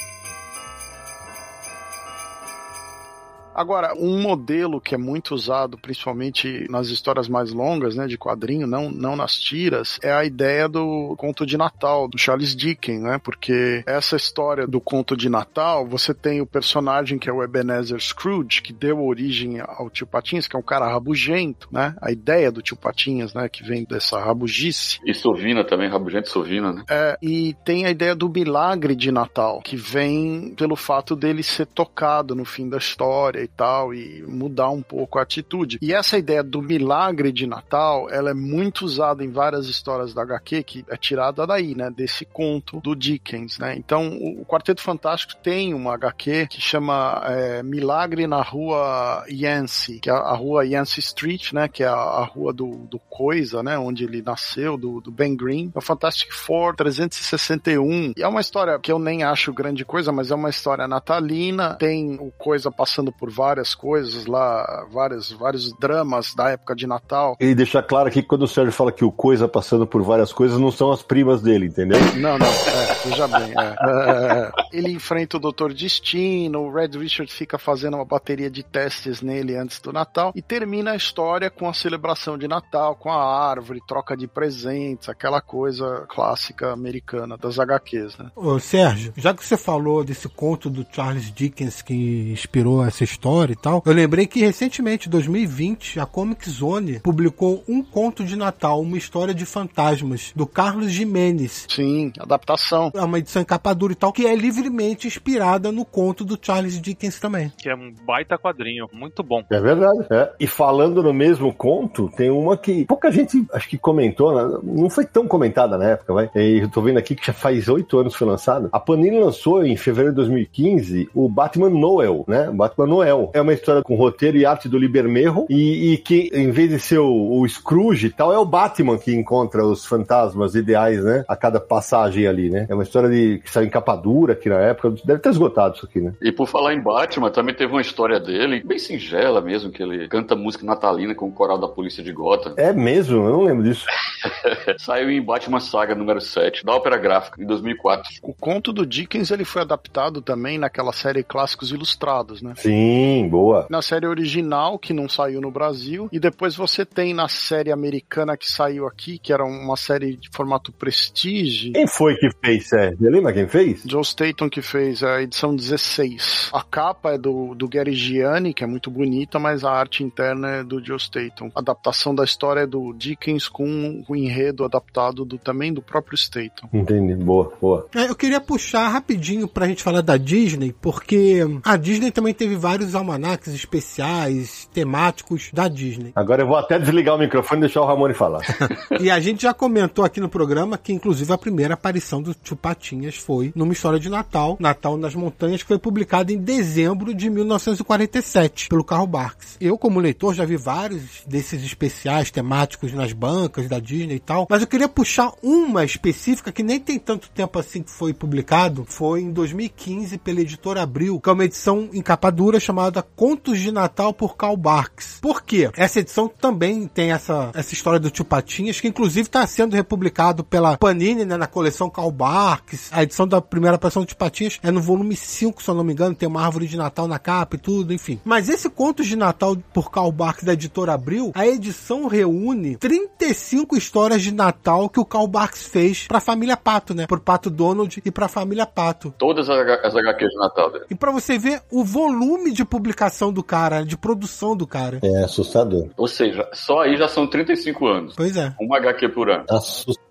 Speaker 5: Agora, um modelo que é muito usado, principalmente nas histórias mais longas, né, de quadrinho, não, não nas tiras, é a ideia do conto de Natal, do Charles Dickens, né? Porque essa história do conto de Natal, você tem o personagem que é o Ebenezer Scrooge, que deu origem ao Tio Patinhas, que é um cara rabugento, né? A ideia do Tio Patinhas, né, que vem dessa rabugice.
Speaker 6: E Sovina também, rabugento Sovina, né?
Speaker 5: É, e tem a ideia do milagre de Natal, que vem pelo fato dele ser tocado no fim da história e tal, e mudar um pouco a atitude. E essa ideia do milagre de Natal, ela é muito usada em várias histórias da HQ, que é tirada daí, né, desse conto do Dickens, né. Então, o Quarteto Fantástico tem uma HQ que chama é, Milagre na Rua Yancey, que é a rua Yancey Street, né, que é a, a rua do, do Coisa, né, onde ele nasceu, do, do Ben Green. É o Fantastic Four 361. E é uma história que eu nem acho grande coisa, mas é uma história natalina. Tem o Coisa passando por várias coisas lá, vários, vários dramas da época de Natal.
Speaker 2: E deixar claro aqui que quando o Sérgio fala que o Coisa passando por várias coisas, não são as primas dele, entendeu?
Speaker 5: Não, não, é, veja bem. é. É, ele enfrenta o Doutor Destino, o Red Richard fica fazendo uma bateria de testes nele antes do Natal e termina a história com a celebração de Natal, com a árvore, troca de presentes, aquela coisa clássica americana das HQs, né?
Speaker 3: Ô, Sérgio, já que você falou desse conto do Charles Dickens que inspirou essa história e tal, eu lembrei que recentemente, em 2020, a Comic Zone publicou um conto de Natal, uma história de fantasmas, do Carlos Jimenez.
Speaker 5: Sim, adaptação.
Speaker 3: É uma edição em capa dura e tal, que é livremente inspirada no conto do Charles Dickens também.
Speaker 4: Que é um baita quadrinho, muito bom.
Speaker 2: É verdade. É. E falando no mesmo conto, tem uma que pouca gente acho que comentou, né? não foi tão comentada na época, vai. E eu tô vendo aqui que já faz oito anos que foi lançado. A Panini lançou em fevereiro de 2015 o Batman Noel, né? O Batman Noel. É uma história com roteiro e arte do Libermerro e, e que em vez de ser o, o Scrooge e tal, é o Batman que encontra os fantasmas ideais, né? A cada passagem ali, né? É uma história de que saiu em capa dura aqui na época. Deve ter esgotado isso aqui, né?
Speaker 6: E por falar em Batman, também teve uma história dele, bem singela mesmo, que ele canta música natalina com o coral da polícia de Gotham.
Speaker 2: É mesmo? Eu não lembro disso. (laughs)
Speaker 6: Saiu em Batman Saga número 7, da Ópera Gráfica, em 2004.
Speaker 5: O conto do Dickens ele foi adaptado também naquela série Clássicos Ilustrados, né?
Speaker 2: Sim, boa.
Speaker 5: Na série original, que não saiu no Brasil, e depois você tem na série americana que saiu aqui, que era uma série de formato Prestige.
Speaker 2: Quem foi que fez, Sérgio? Você lembra quem fez?
Speaker 5: Joe Staton que fez a edição 16. A capa é do, do Gary Gianni, que é muito bonita, mas a arte interna é do Joe Staton. A adaptação da história é do Dickens com o enredo adaptado do, também do próprio Staton.
Speaker 2: Entendi. Boa, boa.
Speaker 3: É, eu queria puxar rapidinho pra gente falar da Disney, porque a Disney também teve vários almanacs especiais, temáticos da Disney.
Speaker 2: Agora eu vou até desligar o microfone e deixar o Ramone falar. (laughs)
Speaker 3: E a gente já comentou aqui no programa que, inclusive, a primeira aparição do Tio Patinhas foi numa história de Natal, Natal nas Montanhas, que foi publicada em dezembro de 1947 pelo Carl Barks. Eu, como leitor, já vi vários desses especiais temáticos nas bancas da Disney e tal, mas eu queria puxar uma específica que nem tem tanto tempo assim que foi publicado. Foi em 2015 pela editora Abril, que é uma edição em capa dura chamada Contos de Natal por Carl Barks. Por quê? Essa edição também tem essa, essa história do Tio Patinhas, que inclusive está sendo republicado pela Panini, né, na coleção Carl Barks. A edição da primeira aparição do Tio Patinhas é no volume 5, se eu não me engano, tem uma árvore de Natal na capa e tudo, enfim. Mas esse Contos de Natal por Carl Barks da editora Abril, a edição reúne 35 histórias de Natal que o Carl Barks fez pra família Pato, né? Pro Pato Donald e pra família Pato.
Speaker 6: Todas as, HQs de Natal dele.
Speaker 3: E pra você ver o volume de publicação do cara, de produção do cara.
Speaker 2: É assustador.
Speaker 6: Ou seja, só aí já são 35 anos.
Speaker 3: Pois é.
Speaker 6: Uma HQ por ano.
Speaker 2: Assustador,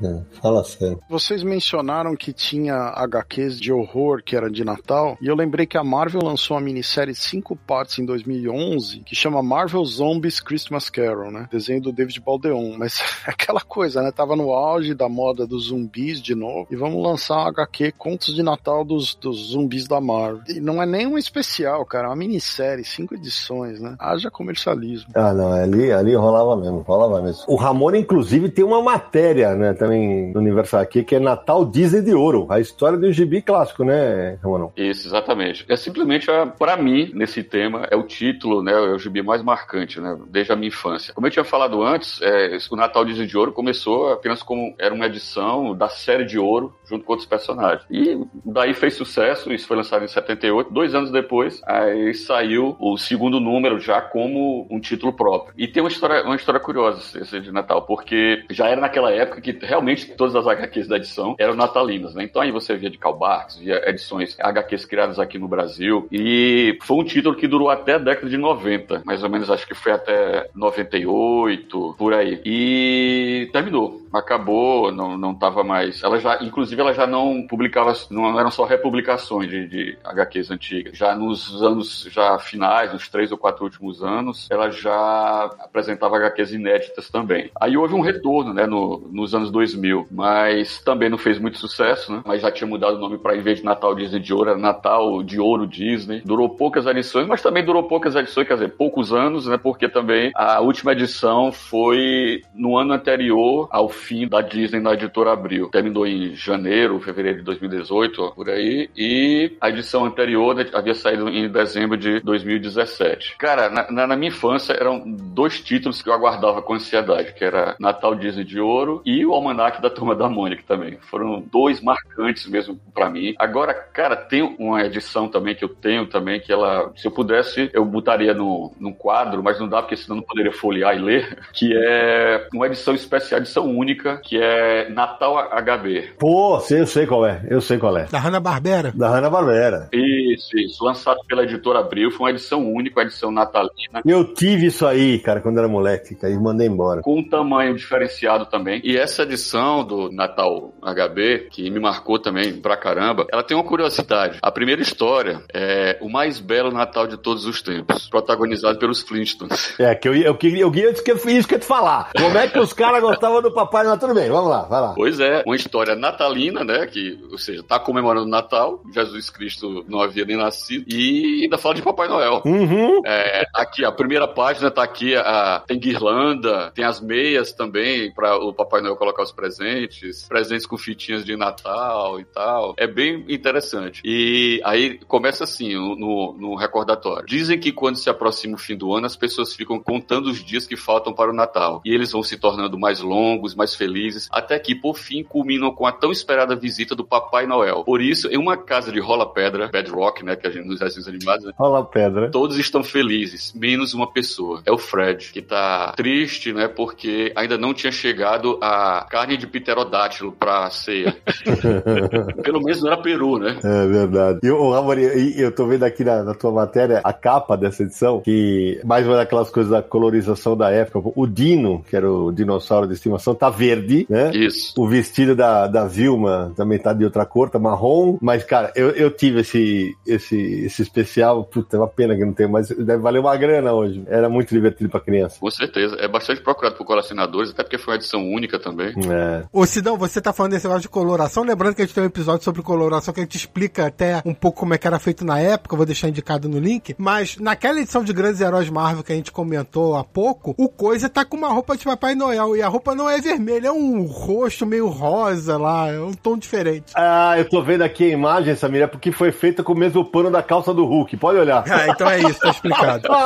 Speaker 2: né? Fala sério.
Speaker 5: Vocês mencionaram que tinha HQs de horror que era de Natal, e eu lembrei que a Marvel lançou uma minissérie de cinco partes em 2011 que chama Marvel Zombies Christmas Carol, né? Desenho do David Baldeon, mas (laughs) é aquela coisa, né? Tava no auge da moda dos zumbis de novo, e vamos lançar uma HQ Contos de Natal dos, dos zumbis da Marvel. E não é nem um especial, cara, é uma minissérie, cinco edições, né? Haja comercialismo.
Speaker 2: Ah, não, ali, ali rolava mesmo, rolava mesmo. O Ramon, inclusive, tem uma matéria né, também no Universal aqui, que é Natal Disney de Ouro, a história do gibi clássico, né, Romanão?
Speaker 6: Isso, exatamente. É simplesmente, a- pra mim, nesse tema, é o título, né? É o gibi mais marcante, né? Desde a minha infância. Como eu tinha falado antes, é, o Natal Disney de Ouro começou apenas como era uma edição da série de ouro, junto com outros personagens. E daí fez sucesso, isso foi lançado em 78. Dois anos depois, aí saiu o segundo número já como um título próprio. E tem uma história, uma história curiosa esse de Natal, porque já era naquela época que realmente todas as HQs da edição eram natalinas, né? Então aí você via de Calbarks, via edições HQs criadas aqui no Brasil. E foi um título que durou até a década de 90, mais ou menos acho que foi até 98, por aí. E terminou. Acabou, não, não tava mais. Ela já, inclusive, ela já não publicava, não eram só republicações de, de HQs antigas. Já nos anos já finais, nos três ou quatro últimos anos, ela já apresentava HQs inéditas também. Aí houve um retorno, né, no, nos anos 2000, mas também não fez muito sucesso, né? Mas já tinha mudado o nome para, em vez de Natal Disney de Ouro, era Natal de Ouro Disney. Durou poucas edições, mas também durou poucas edições, quer dizer, poucos anos, né? Porque também a última edição foi no ano anterior ao fim da Disney na editora Abril. Terminou em janeiro, fevereiro de 2018, ó, por aí. E a edição anterior havia saído em dezembro de 2017. Cara, na, na- minha infância eram dois títulos que eu aguardava com ansiedade, que era Natal Disney de Ouro e o Almanac da Turma da Mônica também. Foram dois marcantes mesmo pra mim. Agora, cara, tem uma edição também que eu tenho também, que ela, se eu pudesse, eu botaria no, num quadro, mas não dá porque senão não poderia folhear e ler, (laughs) que é uma edição especial, edição única, que é Natal HB.
Speaker 2: Pô, sei, eu sei qual é, eu sei qual é.
Speaker 3: Da Hanna-Barbera.
Speaker 2: Da Hanna-Barbera.
Speaker 6: Isso, isso. Lançado pela editora Abril, foi uma edição única, uma edição natalina.
Speaker 2: Eu tive isso aí, cara, quando era moleque, cara, e mandei embora.
Speaker 6: com um tamanho diferenciado também. E essa edição do Natal HB, que me marcou também pra caramba, ela tem uma curiosidade. A primeira história é o mais belo Natal de todos os tempos, protagonizado pelos Flintstones.
Speaker 2: É, que eu, eu queria, eu eu isso que eu ia te falar. Como é que os caras gostavam do Papai Noel? Tudo bem, vamos lá, vai lá.
Speaker 6: Pois é, uma história natalina, né? Que, ou seja, tá comemorando o Natal, Jesus Cristo não havia nem nascido, e ainda fala de Papai Noel.
Speaker 2: Uhum.
Speaker 6: É, aqui, a primeira página tá aqui, a, tem guirlanda, tem as meias também para o Papai Noel colocar os presentes, presentes com fitinhas de Natal e tal. É bem interessante. E aí começa assim, no, no recordatório. Dizem que quando se aproxima o fim do ano, as pessoas ficam contando os dias que faltam para o Natal. E eles vão se tornando mais longos, mais felizes, até que, por fim, culminam com a tão esperada visita do Papai Noel. Por isso, em uma casa de rola-pedra, bedrock, né, que a gente nos desenhos animados, né,
Speaker 2: Rola a pedra.
Speaker 6: Todos estão felizes, menos uma pessoa. É o Fred, que tá triste, né? Porque ainda não tinha chegado a carne de pterodátilo pra ceia. (laughs) Pelo menos não era peru, né?
Speaker 2: É verdade. E, ô, Amor, e- e eu tô vendo aqui na, na tua matéria a capa dessa edição, que mais uma daquelas coisas da colorização da época. O Dino, que era o dinossauro de estimação, tá verde, né?
Speaker 6: Isso.
Speaker 2: O vestido da, da Vilma também tá de outra cor, tá marrom. Mas, cara, eu, eu tive esse, esse, esse especial. Puta, é uma pena que não tem, mas deve valer uma grana hoje. Era muito divertido pra criança.
Speaker 6: Com certeza. É bastante procurado por colecionadores, até porque foi uma edição única também.
Speaker 2: É.
Speaker 3: Ô, Sidão, você tá falando desse negócio de coloração. Lembrando que a gente tem um episódio sobre coloração que a gente explica até um pouco como é que era feito na época. eu Vou deixar indicado no link. Mas naquela edição de Grandes Heróis Marvel que a gente comentou há pouco, o Coisa tá com uma roupa de Papai Noel. E a roupa não é vermelha, é um rosto meio rosa lá. É um tom diferente.
Speaker 2: Ah, eu tô vendo aqui a imagem, Samir, é porque foi feita com o mesmo pano da calça do Hulk. Pode olhar.
Speaker 3: Ah, então é isso, tá explicado. (laughs)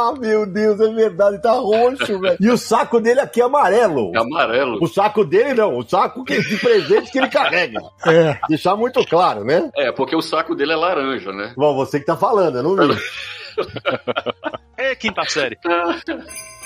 Speaker 2: Ah, meu Deus, é verdade, tá roxo, velho. E o saco dele aqui é amarelo.
Speaker 6: É amarelo.
Speaker 2: O saco dele não, o saco que, de presente que ele carrega.
Speaker 3: É.
Speaker 2: Deixar muito claro, né?
Speaker 6: É, porque o saco dele é laranja, né?
Speaker 2: Bom, você que tá falando, eu não vi. (laughs)
Speaker 4: É quinta série. (laughs)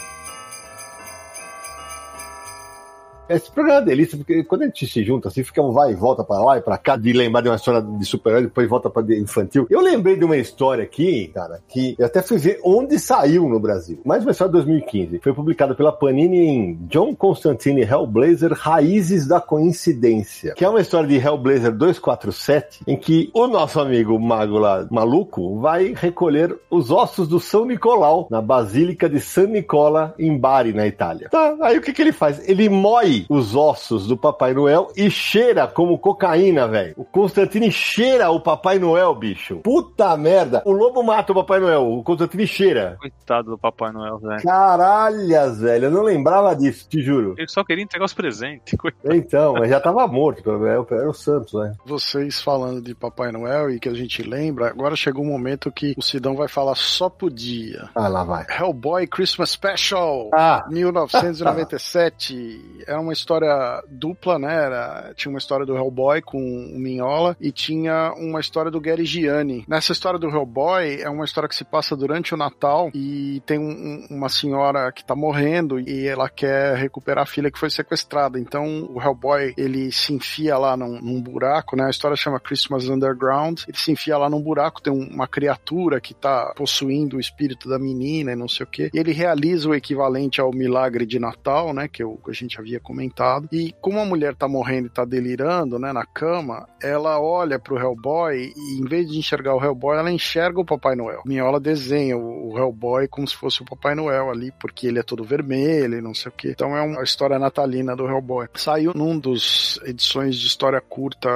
Speaker 2: Esse programa é delícia, porque quando a gente se junta assim, fica um vai e volta pra lá e pra cá, de lembrar de uma história de super-herói, depois volta pra infantil. Eu lembrei de uma história aqui, cara, que eu até fui ver onde saiu no Brasil. Mais uma história de 2015. Foi publicada pela Panini em John Constantine Hellblazer Raízes da Coincidência, que é uma história de Hellblazer 247, em que o nosso amigo mago lá, maluco, vai recolher os ossos do São Nicolau na Basílica de San Nicola, em Bari, na Itália. Tá, aí o que, que ele faz? Ele moe come os ossos do Papai Noel e cheira como cocaína, velho. O Constantine cheira o Papai Noel, bicho. Puta merda. O lobo mata o Papai Noel, o Constantine cheira.
Speaker 4: Coitado do Papai Noel, velho.
Speaker 2: Caralhas, velho. Eu não lembrava disso, te juro.
Speaker 4: Ele só queria entregar os presentes. (laughs) Coitado.
Speaker 2: Então, mas já tava morto. Era o Santos, né?
Speaker 5: Vocês falando de Papai Noel e que a gente lembra, agora chegou um momento que o Sidão vai falar só podia.
Speaker 2: Ah, lá vai.
Speaker 5: Hellboy Christmas Special!
Speaker 2: Ah,
Speaker 5: 1997 era uma história dupla, né? Era, tinha uma história do Hellboy com o Minhola e tinha uma história do Gary Gianni. Nessa história do Hellboy é uma história que se passa durante o Natal e tem um- um- uma senhora que tá morrendo e ela quer recuperar a filha que foi sequestrada. Então o Hellboy ele se enfia lá num, num buraco, né? A história chama Christmas Underground. Ele se enfia lá num buraco, tem um- uma criatura que tá possuindo o espírito da menina e não sei o que. E ele realiza o equivalente ao milagre de Natal, né? Que, eu- que a gente havia comentado. E como a mulher tá morrendo e tá delirando, né? Na cama, ela olha pro Hellboy e em vez de enxergar o Hellboy, ela enxerga o Papai Noel. Minhola desenha o, o Hellboy como se fosse o Papai Noel ali, porque ele é todo vermelho e não sei o que. Então é uma história natalina do Hellboy. Saiu num dos edições de história curta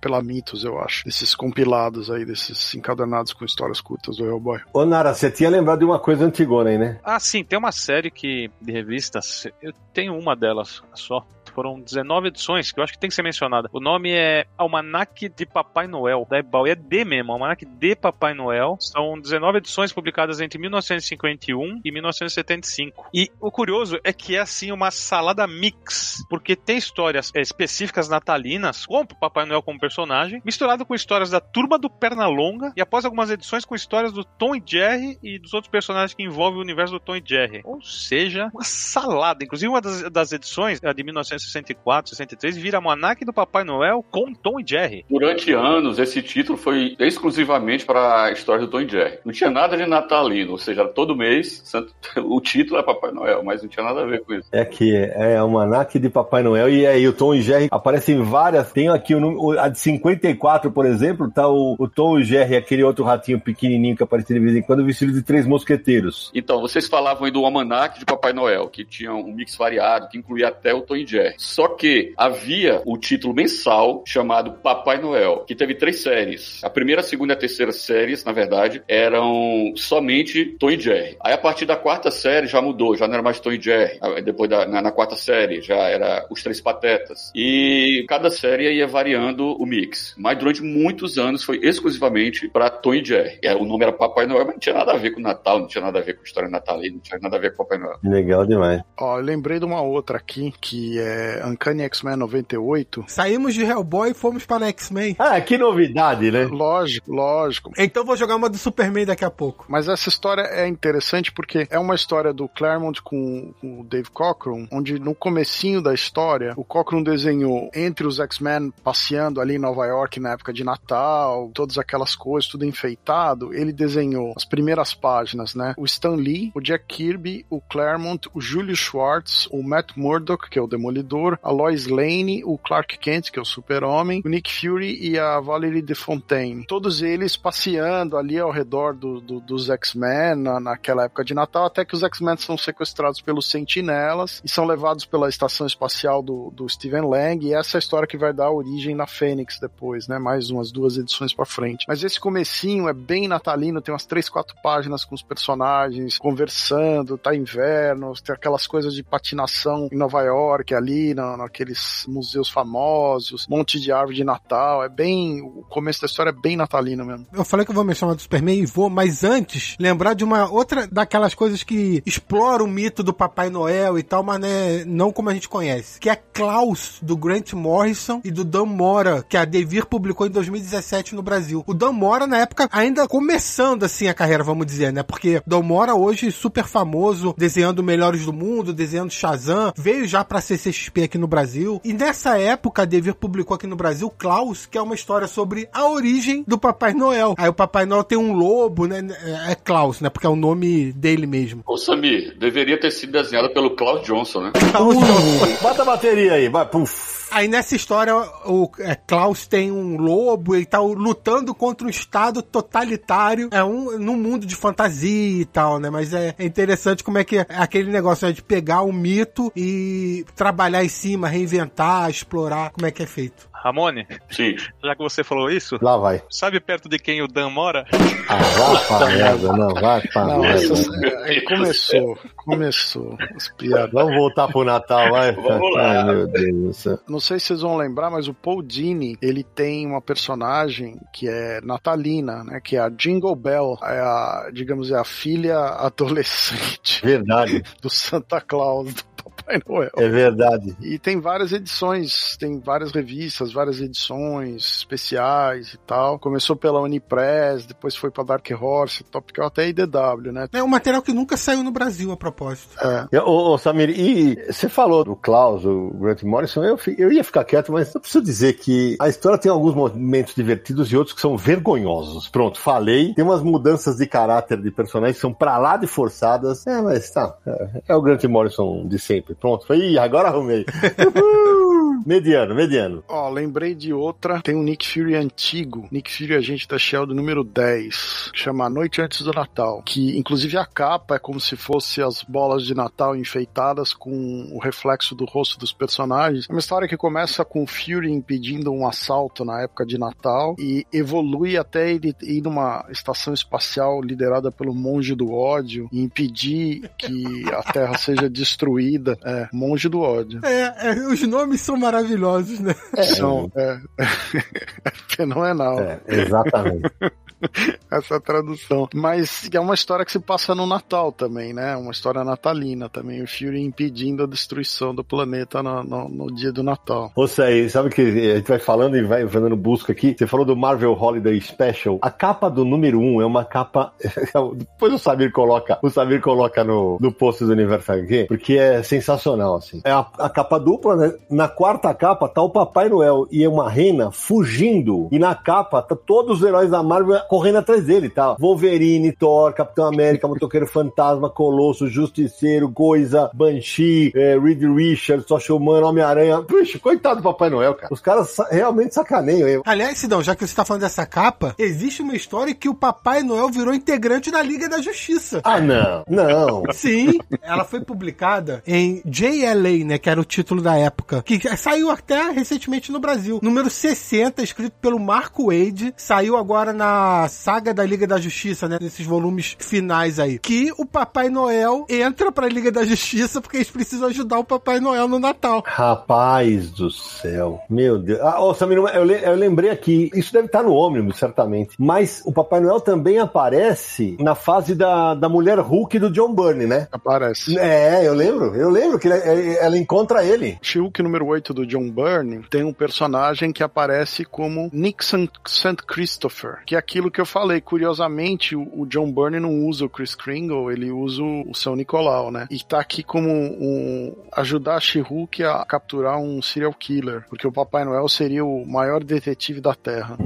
Speaker 5: pela Mitos, eu acho. Esses compilados aí, desses encadernados com histórias curtas do Hellboy.
Speaker 2: ô Nara, você tinha lembrado de uma coisa antigona aí, né?
Speaker 4: Ah, sim, tem uma série que de revistas, eu tenho uma delas só. Foram 19 edições, que eu acho que tem que ser mencionada. O nome é Almanac de Papai Noel, da Ebal. E é D mesmo, Almanac de Papai Noel. São 19 edições publicadas entre 1951 e 1975. E o curioso é que é assim uma salada mix, porque tem histórias é, específicas natalinas, com Papai Noel como personagem, misturado com histórias da Turma do Pernalonga, e após algumas edições com histórias do Tom e Jerry e dos outros personagens que envolvem o universo do Tom e Jerry. Ou seja, uma salada. Inclusive, uma das, das edições, a de 1964, 63, vira Almanac do Papai Noel com Tom e Jerry.
Speaker 6: Durante anos, esse título foi exclusivamente para a história do Tom e Jerry. Não tinha nada de natalino, ou seja, todo mês santo- (laughs) o título é Papai Noel, mas não tinha nada a ver com isso.
Speaker 2: É que é o Almanac de Papai Noel e aí o Tom e Jerry aparecem várias. Tem aqui o, número- a de 54, por exemplo, tá o, o Tom e Jerry, aquele outro ratinho pequenininho que aparecia de vez em quando, vestido de três mosqueteiros.
Speaker 6: Então, vocês falavam aí do Almanac de Papai Noel, que tinha um mix variado, que incluía até o Tom e Jerry. Só que havia o título mensal chamado Papai Noel, que teve três séries. A primeira, a segunda e a terceira séries, na verdade, eram somente Tom e Jerry. Aí a partir da quarta série já mudou, já não era mais Tom e Jerry. Depois da, na, na quarta série já era Os Três Patetas. E cada série ia variando o mix. Mas durante muitos anos foi exclusivamente para Tom e Jerry. O nome era Papai Noel, mas não tinha nada a ver com Natal, não tinha nada a ver com história natalina, não tinha nada a ver com Papai Noel.
Speaker 2: Legal demais.
Speaker 5: Ó, eu lembrei de uma outra aqui, que é Uncanny X-Men 98.
Speaker 3: Saímos de Hellboy e fomos para X-Men.
Speaker 2: Ah, que novidade, né?
Speaker 5: Lógico, lógico.
Speaker 3: Então vou jogar uma do Superman daqui a pouco.
Speaker 5: Mas essa história é interessante porque é uma história do Claremont com, com o Dave Cockrum, onde no comecinho da história, o Cockrum desenhou entre os X-Men passeando ali em Nova York na época de Natal, todas aquelas coisas, tudo enfeitado. Ele desenhou as primeiras páginas, né? O Stan Lee, o Jack Kirby, o Claremont, o Julius Schwartz, o Matt Murdock, que é o Demolidor, a Lois Lane, o Clark Kent, que é o Super-Homem, o Nick Fury e a Valerie DeFontaine. Todos eles passeando ali ao redor do- do- dos X-Men na- naquela época de Natal, até que os X-Men são sequestrados pelos Sentinelas e são levados pela estação espacial do, do Steven Lang, e essa é a história que vai dar origem na Fênix depois, né? Mais umas duas edições pra frente. Mas esse comecinho é bem natalino, tem umas três, quatro páginas com os personagens conversando, tá inverno, tem aquelas coisas de patinação em Nova York ali, na, naqueles museus famosos, monte de árvore de Natal, é bem, o começo da história é bem natalino mesmo.
Speaker 3: Eu falei que eu vou mencionar do Superman e vou, mas antes, lembrar de uma outra daquelas coisas que explora o mito do Papai Noel e tal, mas né, não como a gente conhece. Que é Klaus, do Grant Morrison e do Dan Mora, que a Devir publicou em 2017 no Brasil. O Dan Mora, na época, ainda começando assim a carreira, vamos dizer, né? Porque Dan Mora hoje super famoso, desenhando Melhores do Mundo, desenhando Shazam, veio já pra CCXP aqui no Brasil. E nessa época, a Devir publicou aqui no Brasil Klaus, que é uma história sobre a origem do Papai Noel. Aí o Papai Noel tem um lobo, né? É Klaus, né? Porque é o nome dele mesmo.
Speaker 6: Ô Samir, deveria ter sido desenhado pelo Klaus Johnson, né?
Speaker 2: Uh, bota a bateria aí, vai, puf.
Speaker 3: Aí nessa história, o é, Klaus tem um lobo e tá lutando contra um estado totalitário. É um num mundo de fantasia e tal, né? Mas é, é interessante como é que é aquele negócio né, de pegar o mito e trabalhar em cima, reinventar, explorar como é que é feito.
Speaker 4: Ramone,
Speaker 6: Sim.
Speaker 4: já que você falou isso,
Speaker 2: Lá vai.
Speaker 4: sabe perto de quem o Dan mora?
Speaker 2: Ah, vai pra (laughs) merda, não, vai pra
Speaker 5: Não,
Speaker 2: merda.
Speaker 5: essas, começou, começou as piadas.
Speaker 2: Vamos voltar pro Natal, vai.
Speaker 6: Vamos lá.
Speaker 2: Ai, meu Deus do céu.
Speaker 5: Não sei se vocês vão lembrar, mas o Paul Dini, ele tem uma personagem que é natalina, né? Que é a Jingle Bell, é a, digamos, é a filha adolescente
Speaker 2: Verdade, (laughs)
Speaker 5: do Santa Claus, do Papai Noel.
Speaker 2: é verdade.
Speaker 5: E tem várias edições, tem várias revistas, várias edições especiais e tal. Começou pela Unipress, depois foi pra Dark Horse, Top Cow, até IDW, né?
Speaker 3: É um material que nunca saiu no Brasil, a propósito.
Speaker 5: É,
Speaker 2: Ô, ô, Samir, e você falou do Klaus, o Grant Morrison, eu, eu ia ficar quieto, mas eu preciso dizer que a história tem alguns momentos divertidos e outros que são vergonhosos. Pronto, falei. Tem umas mudanças de caráter de personagens que são pra lá de forçadas. É, mas tá. É, é o Grant Morrison de sempre. Pronto, foi. Agora arrumei. Uhul! (laughs) mediano, mediano.
Speaker 5: Ó, lembrei de outra. Tem um Nick Fury antigo. Nick Fury Agente da Shield número 10. Que chama A Noite Antes do Natal. Que, inclusive, a capa é como se fosse as bolas de Natal enfeitadas com o reflexo do rosto dos personagens. É uma história que começa com o Fury impedindo um assalto na época de Natal e evolui até ele ir numa estação espacial liderada pelo Monge do Ódio e impedir que a Terra seja destruída. É, Monge do Ódio.
Speaker 3: É, é, os nomes são maravilhosos, né?
Speaker 5: São, é, é (laughs) fenomenal
Speaker 2: É, exatamente. (laughs) (laughs)
Speaker 5: essa tradução. Mas é uma história que se passa no Natal também, né? Uma história natalina também. O Fury impedindo a destruição do planeta no, no- no dia do Natal.
Speaker 2: Você aí, sabe que a gente vai falando e vai fazendo busca aqui. Você falou do Marvel Holiday Special. A capa do número 1 um é uma capa. (laughs) Depois o Samir coloca, o Samir coloca no, no post do Universo HQ, porque é sensacional, assim. É a, a capa dupla, né? Na quarta capa tá o Papai Noel e é uma rena fugindo. E na capa tá todos os heróis da Marvel correndo atrás dele, tá? Wolverine, Thor, Capitão América, Motoqueiro Fantasma, Colosso, Justiceiro, Coisa, Banshee, eh, Reed Richards, Tocha Humana, Homem-Aranha. Puxa, coitado do Papai Noel, cara. Os caras sa- realmente sacaneiam. hein?
Speaker 3: Aliás, Sidão, já que você tá falando dessa capa, existe uma história que o Papai Noel virou integrante da Liga da Justiça.
Speaker 2: Ah, não, não. (laughs)
Speaker 3: Sim, ela foi publicada em JLA, né, que era o título da época, que saiu até recentemente no Brasil. Número 60, escrito pelo Marco Wade, saiu agora na saga da Liga da Justiça, né, nesses volumes finais aí, que o Papai Noel entra pra Liga da Justiça porque eles precisam ajudar o Papai Noel no Natal.
Speaker 2: Rapaz do céu. Meu Deus. Ah, ô, Samir, eu, le- eu lembrei aqui, isso deve estar no ônibus, certamente. Mas o Papai Noel também aparece na fase da, da mulher Hulk do John Byrne, né?
Speaker 5: Aparece.
Speaker 2: É, eu lembro. Eu lembro que ele- ele- ela encontra ele.
Speaker 5: She-Hulk número 8 do John Byrne tem um personagem que aparece como Nixon St. Christopher, que é aquilo que eu falei. Curiosamente, o, John Byrne não usa o Chris Kringle, ele usa o, o São Nicolau, né? E tá aqui como um, ajudar a She-Hulk a capturar um serial killer, porque o Papai Noel seria o maior detetive da Terra.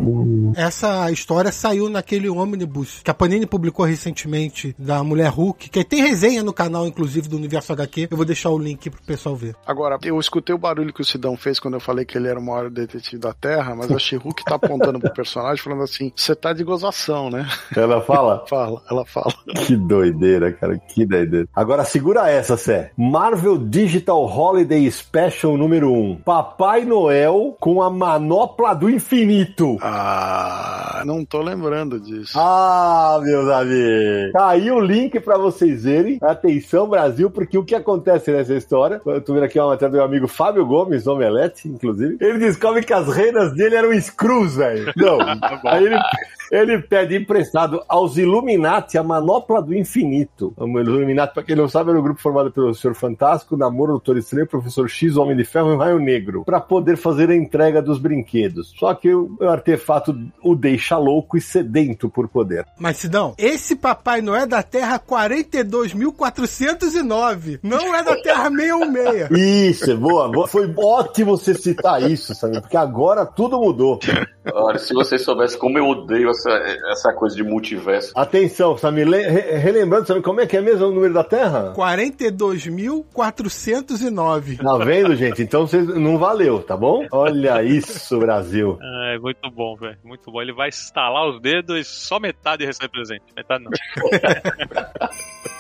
Speaker 3: Essa história saiu naquele ônibus que a Panini publicou recentemente da Mulher Hulk, que tem resenha no canal, inclusive, do Universo HQ. Eu vou deixar o link pro pessoal ver.
Speaker 5: Agora, eu escutei o barulho que o Sidão fez quando eu falei que ele era o maior detetive da Terra, mas a She-Hulk tá apontando pro (laughs) personagem falando assim: você tá de gozação, né?
Speaker 2: Ela fala. (laughs)
Speaker 5: Fala, ela fala.
Speaker 2: Que doideira, cara, que doideira. Agora segura essa, Sé. Marvel Digital Holiday Special número 1. Papai Noel com a manopla do infinito.
Speaker 5: Ah, não tô lembrando disso.
Speaker 2: Ah, meus amigos. Tá aí o link pra vocês verem. Atenção, Brasil, porque o que acontece nessa história? Eu tô vendo aqui uma matéria do meu amigo Fábio Gomes, Omelete, inclusive. Ele descobre que as reinas dele eram screws, velho. Não. (laughs) aí ele, ele pede emprestado aos Illuminati a manopla do infinito. O Illuminati, pra quem não sabe, era um grupo formado pelo Senhor Fantástico, Namoro, Doutor Estranho, Professor X, Homem de Ferro e o Raio Negro, pra poder fazer a entrega dos brinquedos. Só que o, o artefato o deixa louco e sedento por poder.
Speaker 3: Mas, Sidão, esse Papai Noel é da Terra 42.409. Não é da Terra 616. (laughs)
Speaker 2: Isso, é boa, boa. Foi ótimo você citar isso, sabe? Porque agora tudo mudou.
Speaker 6: Olha, se vocês soubessem como eu odeio as essa, essa coisa de multiverso.
Speaker 2: Atenção, Samir, re- relembrando, Samir, como é que é mesmo o número da Terra?
Speaker 3: 42.409.
Speaker 2: Tá vendo, gente? Então vocês não valeu, tá bom? Olha isso, Brasil.
Speaker 4: É, muito bom, velho. Muito bom. Ele vai estalar os dedos e só metade recebe presente. Metade não. (laughs)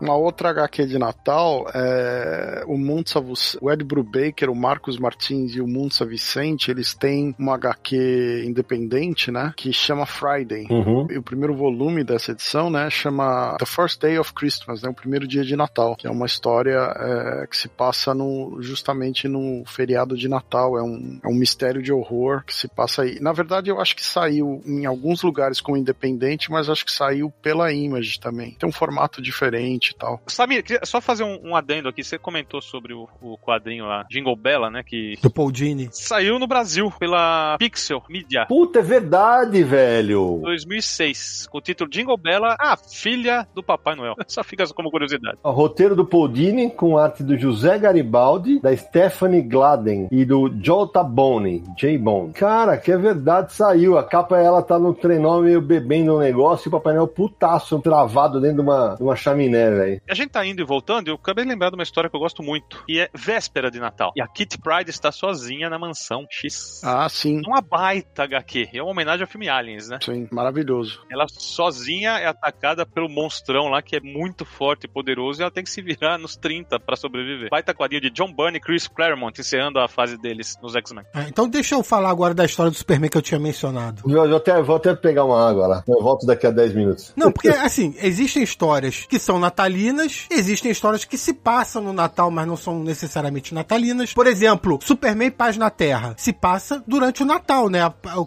Speaker 5: Uma outra HQ de Natal é o Munsa, o Ed Brubaker, o Marcos Martins e o Munsa Vicente, eles têm uma HQ independente, né, que chama Friday.
Speaker 2: Uhum.
Speaker 5: E o primeiro volume dessa edição, né, chama The First Day of Christmas, né, o primeiro dia de Natal, que é uma história é, que se passa no, justamente no feriado de Natal. É um, é um mistério de horror que se passa aí. Na verdade, eu acho que saiu em alguns lugares como independente, mas acho que saiu pela Image também. Tem um formato diferente e tal.
Speaker 4: Samir, só fazer um, um adendo aqui. Você comentou sobre o, o quadrinho lá, Jingle Bella, né? Que
Speaker 3: Do Paul Dini.
Speaker 4: saiu no Brasil pela Pixel Media.
Speaker 2: Puta, é verdade, velho.
Speaker 4: 2006, com o título Jingle Bella, a filha do Papai Noel. Só fica como curiosidade.
Speaker 2: O roteiro do Paul Dini, com arte do José Garibaldi, da Stephanie Gladden e do Joe Tabone, J. Bone. Cara, que é verdade, saiu. A capa, ela tá no trenó meio bebendo um negócio e o Papai Noel putaço travado dentro de uma, de uma chaminé, velho.
Speaker 4: A gente tá indo e voltando e eu acabei de lembrar de uma história que eu gosto muito. E é véspera de Natal. E a Kitty Pryde está sozinha na mansão X.
Speaker 5: Ah, sim.
Speaker 4: Uma baita HQ. É uma homenagem ao filme Aliens, né?
Speaker 5: Sim, maravilhoso.
Speaker 4: Ela sozinha é atacada pelo monstrão lá, que é muito forte e poderoso, e ela tem que se virar nos 30 pra sobreviver. Baita quadrinho de John Byrne e Chris Claremont, encerrando a fase deles nos X-Men.
Speaker 3: É, então deixa eu falar agora da história do Superman que eu tinha mencionado.
Speaker 2: Eu, eu até, vou até pegar uma água lá. Eu volto daqui a 10 minutos.
Speaker 3: Não, porque assim, existem histórias que são natalinas, existem histórias que se passam no Natal, mas não são necessariamente natalinas. Por exemplo, Superman Paz na Terra se passa durante o Natal, né?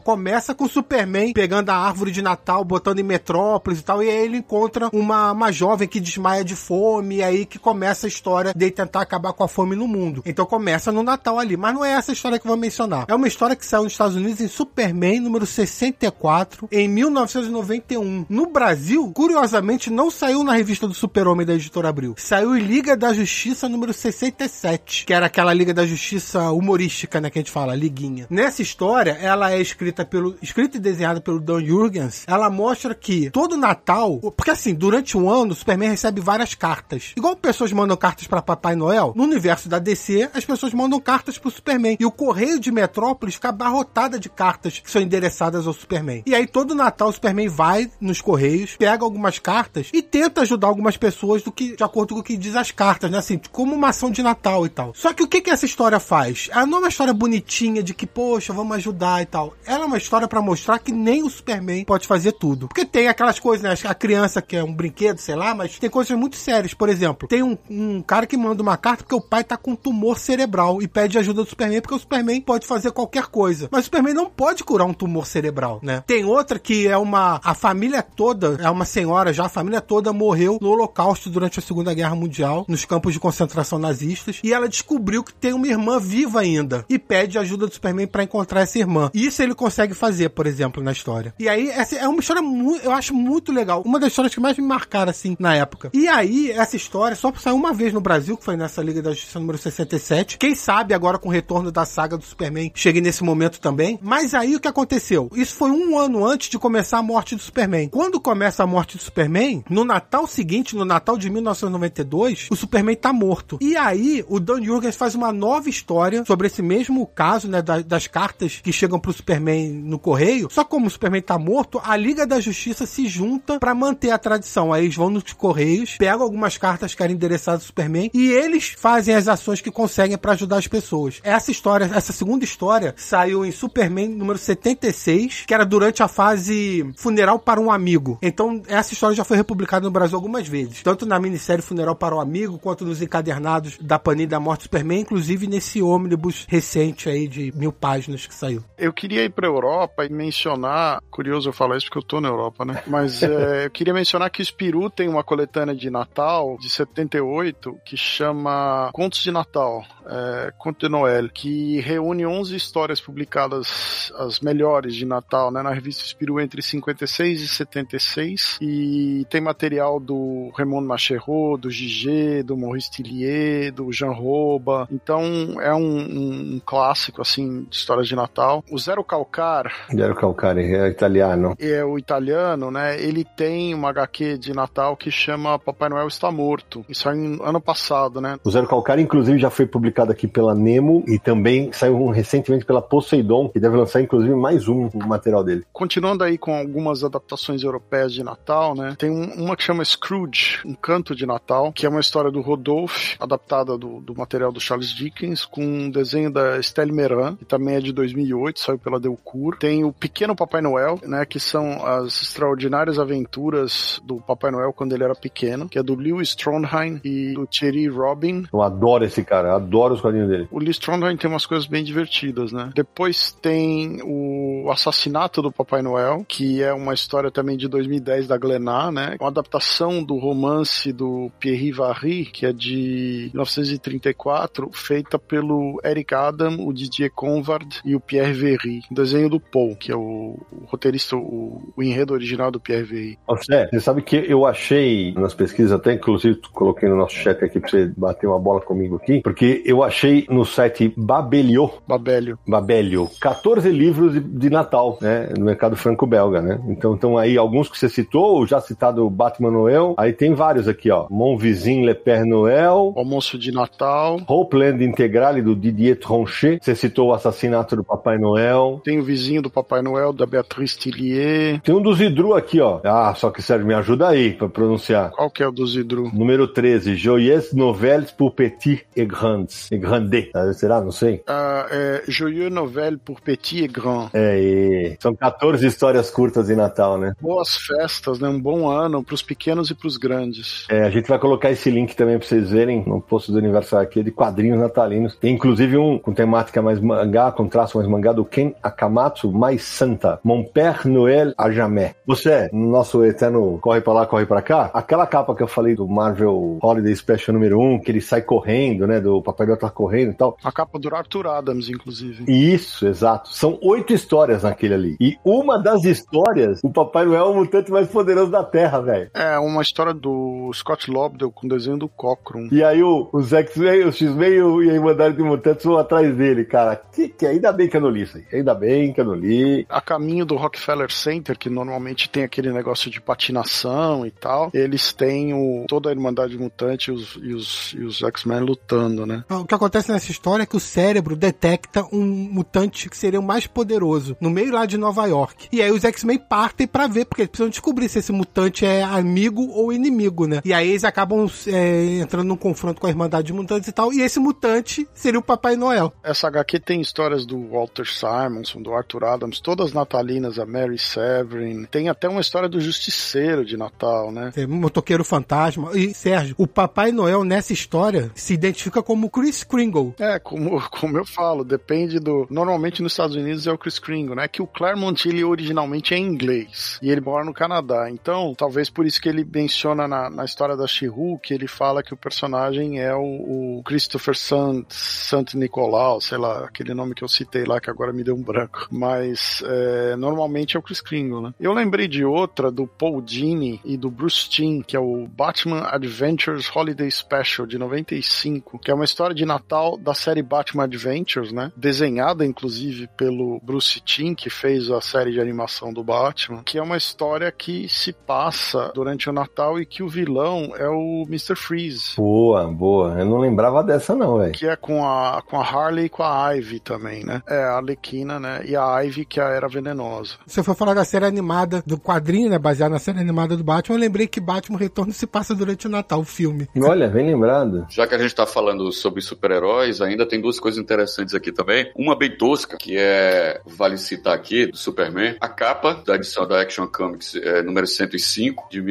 Speaker 3: Começa com Superman pegando a árvore de Natal, botando em Metrópolis e tal, e aí ele encontra uma, uma jovem que desmaia de fome, e aí que começa a história de tentar acabar com a fome no mundo. Então começa no Natal ali, mas não é essa história que eu vou mencionar. É uma história que saiu nos Estados Unidos em Superman número 64, em 1991. No Brasil, curiosamente, não saiu na revista do Super-Homem da Editora Abril. Saiu Liga da Justiça número 67, que era aquela Liga da Justiça humorística, né, que a gente fala, liguinha. Nessa história, ela é escrita pelo escrita e desenhada pelo Dan Jurgens. Ela mostra que todo Natal, porque assim, durante um ano, o Superman recebe várias cartas. Igual pessoas mandam cartas para Papai Noel, no universo da DC, as pessoas mandam cartas pro Superman. E o correio de Metrópolis fica abarrotada de cartas que são endereçadas ao Superman. E aí todo Natal o Superman vai nos correios, pega algumas cartas e tenta ajudar algumas pessoas do que de acordo com o que diz as cartas, né? Assim, como uma ação de Natal e tal. Só que o que que essa história faz? Ela não é uma história bonitinha de que, poxa, vamos ajudar e tal. Ela é uma história para mostrar que nem o Superman pode fazer tudo. Porque tem aquelas coisas, né? A criança que é um brinquedo, sei lá, mas tem coisas muito sérias. Por exemplo, tem um, um cara que manda uma carta porque o pai tá com tumor cerebral e pede ajuda do Superman porque o Superman pode fazer qualquer coisa. Mas o Superman não pode curar um tumor cerebral, né? Tem outra que é uma. A família toda, é uma senhora já, a família toda morreu no Holocausto durante a Segunda Guerra Mundial, nos campos de concentração nazistas, e ela descobriu que tem uma irmã viva ainda e pede ajuda do Superman para encontrar essa irmã. Isso ele consegue fazer, por exemplo, na história. E aí, essa é uma história muito, eu acho muito legal. Uma das histórias que mais me marcaram, assim, na época. E aí, essa história só saiu uma vez no Brasil, que foi nessa Liga da Justiça número 67. Quem sabe agora com o retorno da saga do Superman chegue nesse momento também. Mas aí o que aconteceu? Isso foi um ano antes de começar a morte do Superman. Quando começa a morte do Superman, no Natal seguinte, no Natal de 1992, o Superman tá morto. E aí, o Dan Jurgens faz uma nova história sobre esse mesmo caso, né, da- das cartas que chegam pro Superman no correio. Só como o Superman tá morto, a Liga da Justiça se junta pra manter a tradição. Aí eles vão nos correios, pegam algumas cartas que eram endereçadas ao Superman e eles fazem as ações que conseguem pra ajudar as pessoas. Essa história, essa segunda história, saiu em Superman número 76, que era durante a fase Funeral para um Amigo. Então, essa história já foi republicada no Brasil algumas vezes. Tanto na minissérie Funeral para um Amigo, quanto nos encadernados da Panini da Morte do Superman, inclusive nesse ônibus recente aí de mil páginas que saiu.
Speaker 5: Eu queria ir pra Europa e mencionar, curioso eu falar isso porque eu tô na Europa, né? Mas é, (laughs) eu queria mencionar que o Spiru tem uma coletânea de Natal de 78 que chama Contos de Natal, é, Conto de Noel, que reúne 11 histórias publicadas, as melhores de Natal, né? Na revista Spiru entre 56 e 76 e tem material do Raymond Macherot, do Gigé, do Maurice Tillier, do Jean Roba. Então é um, um, um clássico assim de histórias de Natal. O Zero Calcar
Speaker 2: Zero Calcare, é italiano.
Speaker 5: é o italiano, né? Ele tem uma HQ de Natal que chama Papai Noel está morto. Isso no ano passado, né?
Speaker 2: O Zero Calcare, inclusive, já foi publicado aqui pela Nemo e também saiu recentemente pela Poseidon, que deve lançar, inclusive, mais um material dele.
Speaker 5: Continuando aí com algumas adaptações europeias de Natal, né? Tem um- uma que chama Scrooge, um canto de Natal, que é uma história do Rodolphe, adaptada do, do material do Charles Dickens, com um desenho da Estelle Meran, que também é de 2008, saiu pela Delcourt. Tem o Pequeno Papai Noel, né? Que são as extraordinárias aventuras do Papai Noel quando ele era pequeno, que é do Lewis Trondheim e do Thierry Robin.
Speaker 2: Eu adoro esse cara, eu adoro os quadrinhos dele.
Speaker 5: O Lee Strondheim tem umas coisas bem divertidas, né? Depois tem o Assassinato do Papai Noel, que é uma história também de 2010 da Glenat, né? Uma adaptação do romance do Pierre Varry, que é de 1934, feita pelo Eric Adam, o Didier Convard e o Pierre Verry. Desenho do Paul, que é o, o roteirista, o, o enredo original do Pierre Verry.
Speaker 2: Zé, você sabe que eu achei nas pesquisas, até inclusive coloquei no nosso chat aqui pra você bater uma bola comigo aqui, porque eu achei no site Babelio,
Speaker 5: Babélio.
Speaker 2: Babelio, 14 livros de, de Natal, né, no mercado franco-belga, né? Então estão aí alguns que você citou, o já citado Batman Noel, aí tem vários aqui, ó, Mon Visin Le Père Noel,
Speaker 5: O Almoço de Natal.
Speaker 2: Hopeland Integrale do Didier Tronchet, você citou o assassinato do Papai Noel,
Speaker 5: Tem o vizinho do Papai Noel, da Beatriz Tillier.
Speaker 2: tem um do Zidru aqui, ó. Ah, só que Sérgio, me ajuda aí pra pronunciar.
Speaker 5: Qual que é o do Zidru?
Speaker 2: Número 13, Joyeuses Nouvelles pour Petits et Grands. E Grande. Ah, Será? Não sei.
Speaker 5: Ah, é Joyeux Novel pour Petit et Grand.
Speaker 2: É, e são 14 histórias curtas de Natal, né?
Speaker 5: Boas festas, né? Um bom ano pros pequenos e pros grandes.
Speaker 2: É, a gente vai colocar esse link também pra vocês verem no post do aniversário aqui de quadrinhos natalinos. Tem inclusive um com temática mais mangá, com traço mais mangá do Ken Akamatsu, mais santa. Mon Père Noël a jamais. Você, no nosso eterno corre pra lá, corre pra cá, aquela capa que eu falei do Marvel Holiday Special número 1, que ele sai correndo, né, do Papai Noel tá correndo e tal.
Speaker 5: A capa do Arthur Adams, inclusive.
Speaker 2: Isso, exato. São oito histórias naquele ali. E uma das histórias, o Papai Noel é o mutante mais poderoso da Terra, velho.
Speaker 5: É uma história do Scott Lobdell com desenho do Cochran.
Speaker 2: E aí o, os X-Men, o X-Men e o- a Irmandade de Mutantes vão atrás dele, cara. Que, que ainda bem que eu não li isso aí. Ainda bem que eu não li.
Speaker 5: A caminho do Rockefeller Center, que normalmente tem aquele negócio de patinação e tal, eles têm o, toda a Irmandade Mutante e os, e os, e os X-Men lutando, né?
Speaker 3: O que acontece nessa história é que o cérebro detecta um mutante que seria o mais poderoso, no meio lá de Nova York. E aí os X-Men partem pra ver, porque eles precisam descobrir se esse mutante é amigo ou inimigo, né? E aí eles acabam é, entrando num confronto com a Irmandade de Mutantes e tal, e esse mutante seria o Papai Noel.
Speaker 5: Essa HQ tem histórias do Walter Simonson, do Arthur Adams, todas natalinas, a Mary Severin. Tem até uma história do Justiceiro de Natal, né?
Speaker 3: É, motoqueiro fantasma. E, Sérgio, o Papai Noel nessa história se identifica como Chris Kringle.
Speaker 5: É, como, (laughs) como eu falo, depende do. Normalmente nos Estados Unidos é o Chris Kringle, né? Que o Claremont ele originalmente é inglês e ele mora no Canadá. Então, talvez por isso que ele menciona na, na história da She-Hulk, ele fala que o personagem é o, o Christopher Sant, Sant Nicolau, sei lá, aquele nome que eu citei lá que agora me deu um branco. Mas é, normalmente é o Chris Kringle, né? Eu lembrei de outra do Paul Dini e do Bruce Timm, que é o Batman Adventures Holiday Special de 95, que é uma história de Natal da série Batman Adventures, né? Desenhada inclusive pelo Bruce Timm, que fez a série de animação do Batman, que é uma história que se passa durante o Natal e que o vilão é o Mr. Freeze.
Speaker 2: Boa, boa. Eu não lembrava dessa, não, velho.
Speaker 5: Que é com a, com a Harley e com a Ivy também, né? É, a Arlequina, né? E a Ivy, que é a Era Venenosa.
Speaker 3: Você foi falar da série animada do quadrinho, né? Baseado na série animada do Batman. Eu lembrei que Batman Retorno se passa durante o Natal, o filme.
Speaker 2: Olha, bem lembrado.
Speaker 6: Já que a gente tá falando sobre super-heróis, ainda tem duas coisas interessantes aqui também. Uma bem tosca, que é, vale citar aqui, do Superman. A capa da edição da Action Comics é, número 105, de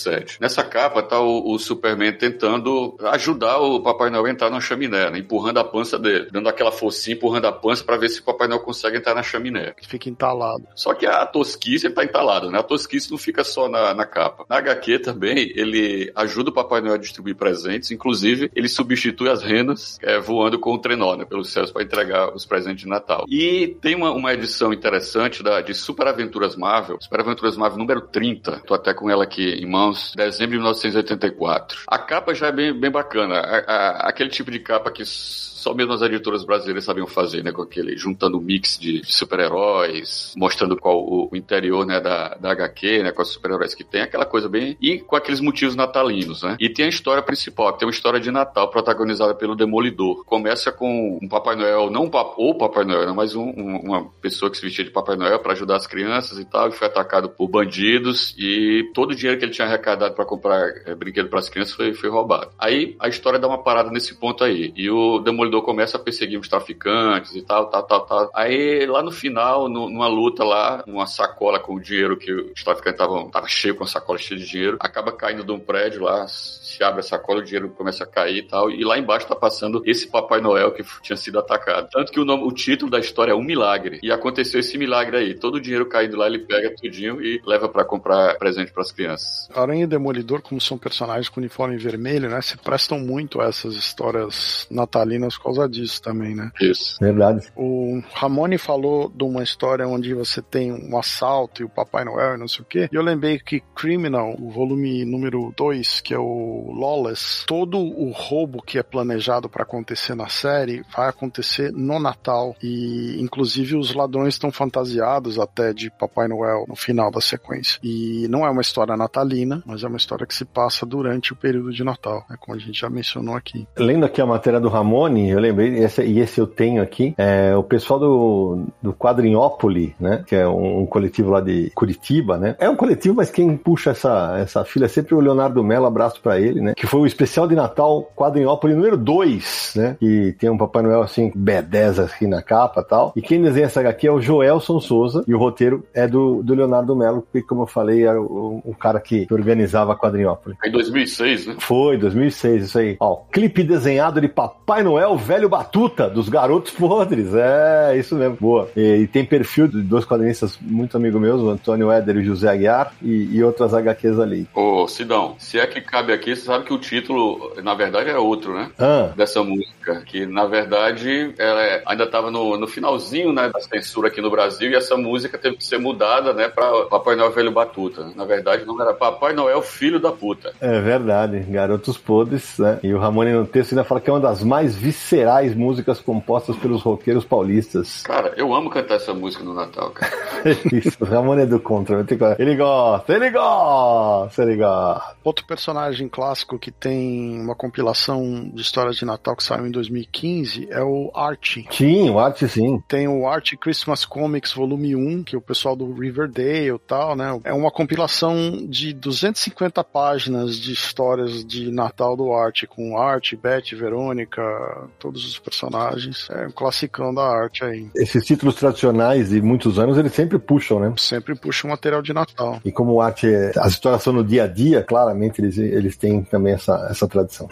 Speaker 6: 1947. Nessa capa tá o, o Superman tentando ajudar o Papai Noel a entrar na chaminé, né? empurrando a pança dele, dando aquela forcinha, empurrando a pança para ver se o Papai Noel consegue entrar na chaminé.
Speaker 5: Que fica entalado.
Speaker 6: Só que a tosquice tá entalada, né? A tosquice não fica só na, na capa. Na HQ também, ele ajuda o Papai Noel a distribuir presentes, inclusive ele substitui as renas é, voando com o trenó, né? Pelos céus para entregar os presentes de Natal. E tem uma, uma edição interessante da, de Super Aventuras Marvel, Super Aventuras Marvel número 30, tô até com ela aqui em mãos, dezembro de 1984. A capa já é bem, bem bacana. A- a- aquele tipo de capa que só mesmo as editoras brasileiras sabiam fazer, né? Com aquele, juntando mix de super-heróis, mostrando qual o, o interior, né, da, da HQ, né? Com os super-heróis que tem, aquela coisa bem. E com aqueles motivos natalinos, né? E tem a história principal, que tem uma história de Natal protagonizada pelo Demolidor. Começa com um Papai Noel, não um ou Papai Noel, né, mas um- um- uma pessoa que se vestia de Papai Noel para ajudar as crianças e tal, e foi atacado por bandidos e todo o dinheiro que ele tinha arrecadado para comprar eh, brinquedo para as crianças foi, foi roubado. Aí a história dá uma parada nesse ponto aí. E o Demolidor começa a perseguir os traficantes e tal, tal, tal, tal. Aí lá no final, no- numa luta lá, uma sacola com o dinheiro que os traficantes estavam tava cheio com a sacola cheia de dinheiro, acaba caindo de um prédio lá, se abre a sacola, o dinheiro começa a cair e tal. E lá embaixo tá passando esse Papai Noel que tinha sido atacado. Tanto que o, nome- o título da história é Um Milagre. E aconteceu esse milagre aí. Todo o dinheiro caindo lá, ele pega tudinho e leva para comprar presente para as crianças.
Speaker 5: Aranha e Demolidor, como são personagens com uniforme vermelho, né? Se prestam muito a essas histórias natalinas por causa disso também, né?
Speaker 6: Isso.
Speaker 2: Verdade.
Speaker 5: O Ramone falou de uma história onde você tem um assalto e o Papai Noel e não sei o quê. E eu lembrei que Criminal, o volume número 2, que é o Lawless, todo o roubo que é planejado para acontecer na série vai acontecer no Natal. E inclusive os ladrões estão fantasiados até de Papai Noel no final da sequência. E não é uma história natalina, mas é uma história que se passa durante o período de Natal, né? como a gente já mencionou aqui.
Speaker 2: Lendo aqui a matéria do Ramone, eu lembrei, esse- e esse eu tenho aqui, é o pessoal do, do né? Que é um, um coletivo lá de Curitiba, né? É um coletivo, mas quem puxa essa, essa fila é sempre o Leonardo Mello, abraço pra ele, né? Que foi o especial de Natal Quadrinhópole número 2, né? Que tem um Papai Noel assim, B10 aqui na capa tal. E quem desenha essa HQ é o Joelson Souza, e o roteiro é do, do Leonardo Mello, que, como eu falei, era o, o cara que organizava a Quadrinhópole.
Speaker 6: Em 2006, né?
Speaker 2: Foi, 2006, isso aí. Ó, clipe desenhado de Papai Noel Velho Batuta, dos Garotos Podres. É, isso mesmo. Boa. E, e tem perfil de dois quadrinistas muito amigos meus, o Antônio Éder e o José Aguiar, e, e outras HQs ali.
Speaker 6: Ô, Sidão, se é que cabe aqui, você sabe que o título, na verdade, é outro, né?
Speaker 2: Ah,
Speaker 6: Dessa música. Que, na verdade, ela é- ainda estava no, no finalzinho, né, da censura aqui no Brasil, e essa música teve que ser mudada, né, pra Papai Noel Velho Batuta. Na verdade, não era Papai Noel Filho da Puta.
Speaker 2: é verdade. Garotos Podres, né? E o Ramone no texto ainda fala que é uma das mais viscerais músicas compostas pelos roqueiros paulistas. (laughs)
Speaker 6: Cara, eu amo cantar essa música no Natal, cara.
Speaker 2: Isso, o Ramone é do contra. Ele gosta, ele gosta, ele gosta.
Speaker 5: Outro personagem clássico que tem uma compilação de histórias de Natal que saiu em 2015 é o Archie.
Speaker 2: Sim, o arte sim.
Speaker 5: Tem o Archie Christmas Comics Volume 1, que é o pessoal do Riverdale e tal, né? É uma compilação de 250 páginas de histórias de Natal do Archie, com Archie, Betty, Verônica, todos os personagens. É um classicão da arte aí.
Speaker 2: Esses títulos tradicionais de muitos anos, eles sempre puxam, né?
Speaker 5: Sempre puxa um material de Natal.
Speaker 2: E como o arte, é- as histórias são no dia a dia, claramente eles, eles têm também essa, essa tradição.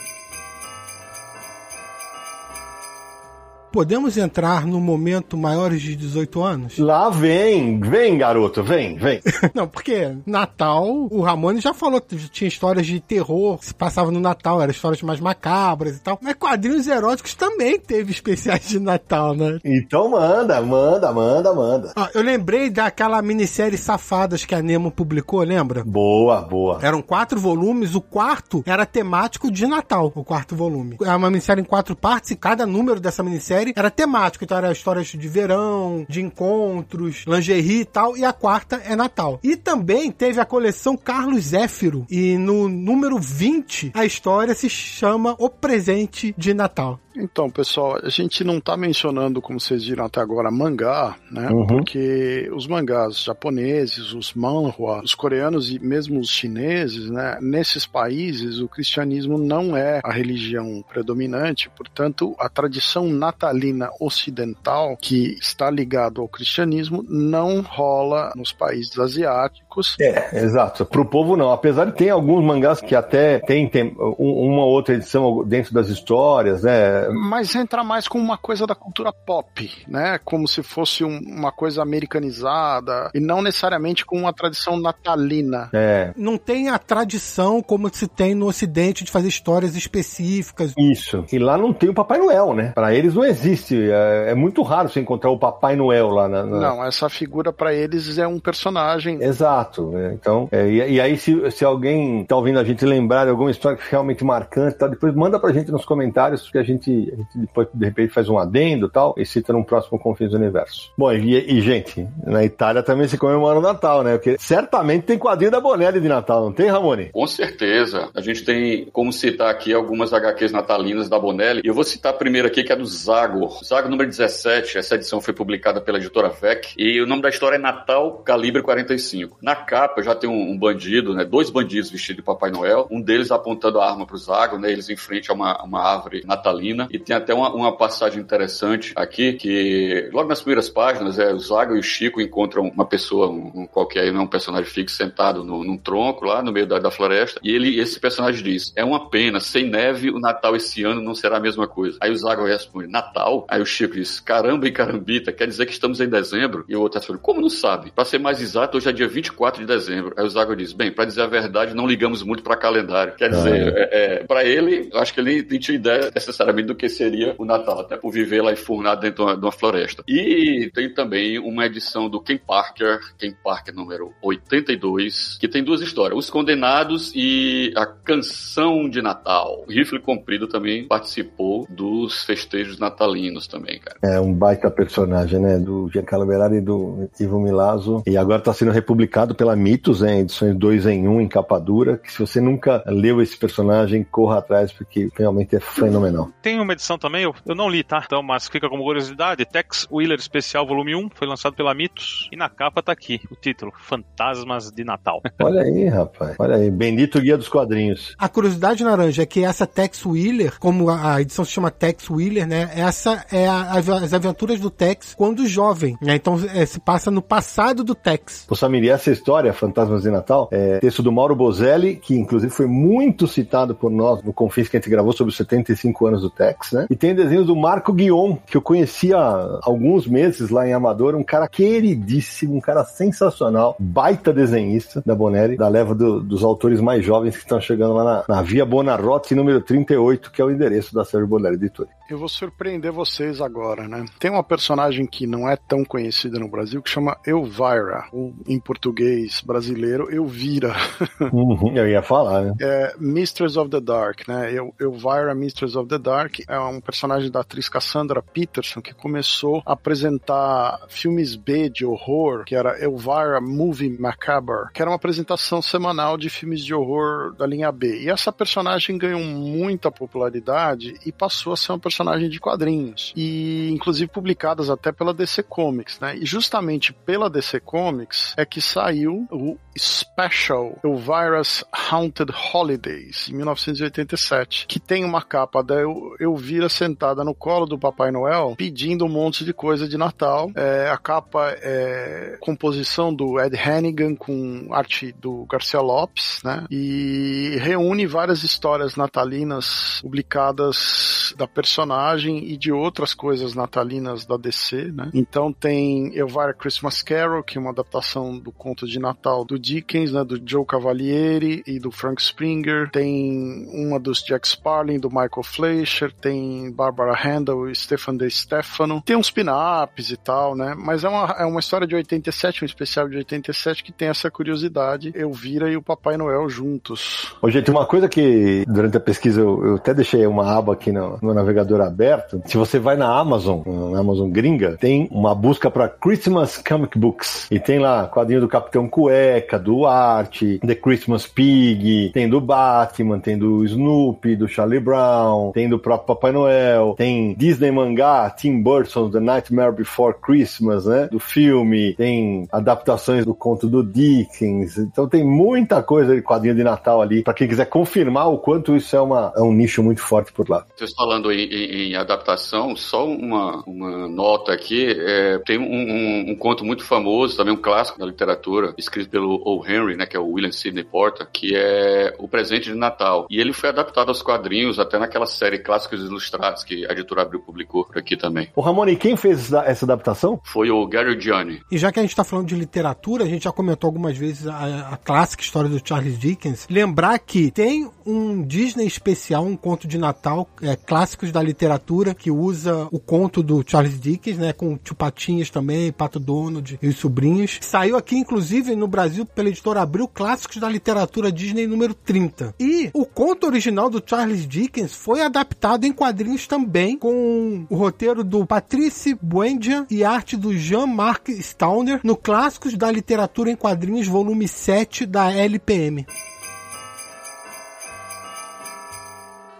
Speaker 3: Podemos entrar no momento maiores de 18 anos?
Speaker 2: Lá vem, vem garoto, vem, vem. (laughs)
Speaker 3: Não, porque Natal, o Ramone já falou que tinha histórias de terror que se passava no Natal, eram histórias mais macabras e tal. Mas quadrinhos eróticos também teve especiais de Natal, né?
Speaker 2: Então manda, manda, manda, manda.
Speaker 3: Ó, eu lembrei daquela minissérie Safadas que a Nemo publicou, lembra?
Speaker 2: Boa, boa.
Speaker 3: Eram quatro volumes, o quarto era temático de Natal, o quarto volume. É uma minissérie em quatro partes e cada número dessa minissérie era temático. Então era histórias de verão, de encontros, lingerie e tal. E a quarta é Natal. E também teve a coleção Carlos Zéfiro. E no número 20, a história se chama O Presente de Natal.
Speaker 5: Então, pessoal, a gente não tá mencionando, como vocês viram até agora, mangá, né?
Speaker 2: Uhum.
Speaker 5: Porque os mangás japoneses, os manhwa, os coreanos e mesmo os chineses, né? Nesses países, o cristianismo não é a religião predominante, portanto, a tradição natalina ocidental, que está ligado ao cristianismo, não rola nos países asiáticos.
Speaker 2: É, exato. Pro povo não. Apesar de ter alguns mangás que até tem, tem um- uma outra edição dentro das histórias, né?
Speaker 5: Mas entra mais como uma coisa da cultura pop, né? Como se fosse um- uma coisa americanizada e não necessariamente com uma tradição natalina.
Speaker 2: É,
Speaker 3: Não tem a tradição como se tem no Ocidente de fazer histórias específicas.
Speaker 2: isso. E lá não tem o Papai Noel, né? Pra eles não existe existe. É, é muito raro você encontrar o Papai Noel lá na. na...
Speaker 5: Não, essa figura para eles é um personagem.
Speaker 2: Exato. né? Então, é, e, e aí, se, se alguém tá ouvindo a gente lembrar de alguma história que realmente marcante, tá, depois manda pra gente nos comentários, que a gente, a gente depois, de repente, faz um adendo e tal, e cita num próximo Confins do Universo. Bom, e, e, gente, na Itália também se comemora o Natal, né? Porque certamente tem quadrinho da Bonelli de Natal, não tem, Ramone?
Speaker 6: Com certeza. A gente tem como citar aqui algumas HQs natalinas da Bonelli. E eu vou citar a primeira aqui, que é do Zago. Zago número 17. Essa edição foi publicada pela editora VEC. E o nome da história é Natal Calibre 45. Na capa já tem um, um bandido, né? Dois bandidos vestidos de Papai Noel. Um deles apontando a arma pro Zago, né? Eles em frente a uma, uma árvore natalina. E tem até uma, uma passagem interessante aqui, que logo nas primeiras páginas, é o Zago e o Chico encontram uma pessoa, um, um qualquer aí, não é um personagem fixo, sentado no, num tronco lá no meio da, da floresta. E ele, esse personagem diz: É uma pena, sem neve, o Natal esse ano não será a mesma coisa. Aí o Zago responde: Natal? Aí o Chico diz: Caramba e carambita, quer dizer que estamos em dezembro? E o outro responde: Como não sabe? Pra ser mais exato, hoje é dia 24 de dezembro. Aí o Zago diz: Bem, pra dizer a verdade, não ligamos muito pra calendário. Quer dizer, é, é, pra ele, eu acho que ele nem tinha ideia necessariamente do que seria o Natal, até por viver lá enfurnado dentro de uma, de uma floresta. E tem também uma edição do Ken Parker, Ken Parker número 82, que tem duas histórias: Os Condenados e a Canção de Natal. O Rifle Comprido também participou dos festejos natalinos também, cara.
Speaker 2: É um baita personagem, né? Do Giancarlo Berardi e do Ivo Milazzo. E agora está sendo republicado pela Mitos, em edições 2 em 1, um, em capa dura. Que se você nunca leu esse personagem, corra atrás, porque realmente é fenomenal.
Speaker 4: Tem uma edição também, eu, eu não li, tá? Então, mas fica como curiosidade: Tex Wheeler Especial Volume 1, foi lançado pela Mitos. E na capa tá aqui o título: Fantasmas de Natal. (laughs)
Speaker 2: Olha aí, rapaz. Olha aí. Bendito Guia dos Quadrinhos.
Speaker 3: A curiosidade, Naranja, é que essa Tex Wheeler, como a, a edição se chama Tex Wheeler, né? Essa é a, as aventuras do Tex quando jovem, né? Então é, se passa no passado do Tex.
Speaker 2: Ô Samir, essa história, Fantasmas de Natal, é texto do Mauro Bozelli, que inclusive foi muito citado por nós no Confins que a gente gravou sobre os 75 anos do Tex, né? E tem desenhos do Marco Guion, que eu conhecia há alguns meses lá em Amador, um cara queridíssimo, um cara sensacional, baita desenhista da Bonelli, da leva do, dos autores mais jovens que estão chegando lá na, na Via Bonarotti, número 38, que é o endereço da Sérgio Bonelli Editora.
Speaker 5: Eu vou surpreender vocês agora, né? Tem uma personagem que não é tão conhecida no Brasil que chama Elvira, ou em português brasileiro, Elvira. (laughs)
Speaker 2: Uhum, eu ia falar, né?
Speaker 5: É Mistress of the Dark, né? El Elvira Mistress of the Dark é um personagem da atriz Cassandra Peterson que começou a apresentar filmes B de horror, que era Elvira Movie Macabre, que era uma apresentação semanal de filmes de horror da linha B. E essa personagem ganhou muita popularidade e passou a ser uma personagem de quadrinhos. E inclusive publicadas até pela DC Comics, né? E justamente pela DC Comics é que saiu o Special Elvira's Haunted Holidays, em 1987, que tem uma capa da Elvira sentada no colo do Papai Noel pedindo um monte de coisa de Natal. É, a capa é composição do Ed Hannigan com arte do Garcia Lopes, né? E reúne várias histórias natalinas publicadas da personagem e de outras coisas natalinas da DC, né? Então tem Elvira Christmas Carol, que é uma adaptação do conto de Natal do Dickens, né? Do Joe Cavalieri e do Frank Springer. Tem uma dos Jack Sparling, do Michael Fleischer. Tem Barbara Handel e Stefan De Stefano. Tem uns pin-ups e tal, né? Mas é uma, é uma história de 87, um especial de 87 que tem essa curiosidade. Elvira e o Papai Noel juntos.
Speaker 2: Ô, gente, uma coisa que durante a pesquisa eu, eu até deixei uma aba aqui no, no navegador aberto. Se você vai na Amazon, na Amazon gringa, tem uma busca para Christmas Comic Books. E tem lá quadrinho do Capitão Cueca, do Art, The Christmas Pig, tem do Batman, tem do Snoopy, do Charlie Brown, tem do próprio Papai Noel, tem Disney mangá, Tim Burton, The Nightmare Before Christmas, né? Do filme, tem adaptações do conto do Dickens. Então tem muita coisa de quadrinho de Natal ali, para quem quiser confirmar o quanto isso é, uma, é um nicho muito forte por lá.
Speaker 6: Vocês falando em, em, em adaptação, só uma, uma nota aqui, é, tem um, um, um, conto muito famoso, também um clássico da literatura, escrito pelo O. Henry, né, que é o William Sidney Porter, que é O Presente de Natal. E ele foi adaptado aos quadrinhos, até naquela série Clássicos Ilustrados, que a editora Abril publicou por aqui também.
Speaker 2: O Ramone, quem fez essa adaptação?
Speaker 6: Foi o Gary Gianni.
Speaker 3: E já que a gente está falando de literatura, a gente já comentou algumas vezes a, a clássica história do Charles Dickens, lembrar que tem um Disney especial, um conto de Natal, é, clássicos da literatura, que usa o conto do Charles Dickens, né? Com Tio Patinhas também, Pato Donald e os sobrinhos. Saiu aqui, inclusive, no Brasil, pela editora Abril, Clássicos da Literatura Disney número 30. E o conto original do Charles Dickens foi adaptado em quadrinhos também, com o roteiro do Patrice Buendia e arte do Jean-Marc Stauner no Clássicos da Literatura em Quadrinhos, volume 7 da LPM.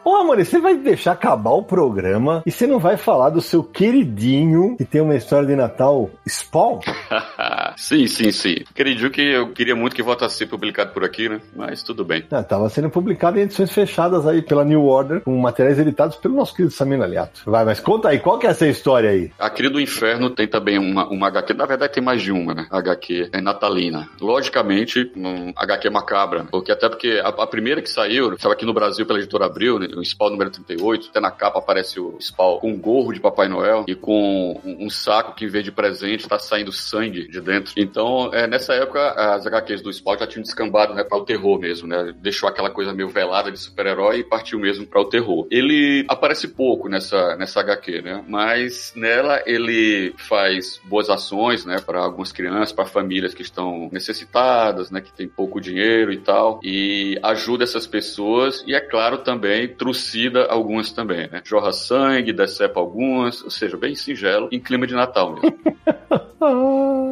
Speaker 2: Ô, amor, você vai deixar acabar o programa e você não vai falar do seu queridinho que tem uma história de Natal Spawn? (laughs)
Speaker 6: sim, sim, sim. Queridinho que eu queria muito que voltasse a ser publicado por aqui, né? Mas tudo bem.
Speaker 2: Ah, tava sendo publicado em edições fechadas aí pela New Order, com materiais editados pelo nosso querido Samir Aliato. Vai, mas conta aí, qual que é essa história aí?
Speaker 6: A Cria do Inferno tem também uma, uma HQ, na verdade tem mais de uma, né? HQ é natalina. Logicamente, um HQ macabra, porque até porque a, a primeira que saiu, estava aqui no Brasil pela editora Abril, né? o Spawn número 38, até na capa aparece o Spawn com um gorro de Papai Noel e com um, um saco que, em vez de presente, tá saindo sangue de dentro. Então, é, nessa época, as HQs do Spawn já tinham descambado né, para o terror mesmo, né? Deixou aquela coisa meio velada de super-herói e partiu mesmo para o terror. Ele aparece pouco nessa, nessa HQ, né? Mas nela ele faz boas ações, né, para algumas crianças, para famílias que estão necessitadas, né, que tem pouco dinheiro e tal, e ajuda essas pessoas e é claro também trucida algumas também, né? Jorra sangue, decepa algumas, ou seja, bem singelo, em clima de Natal mesmo. (laughs)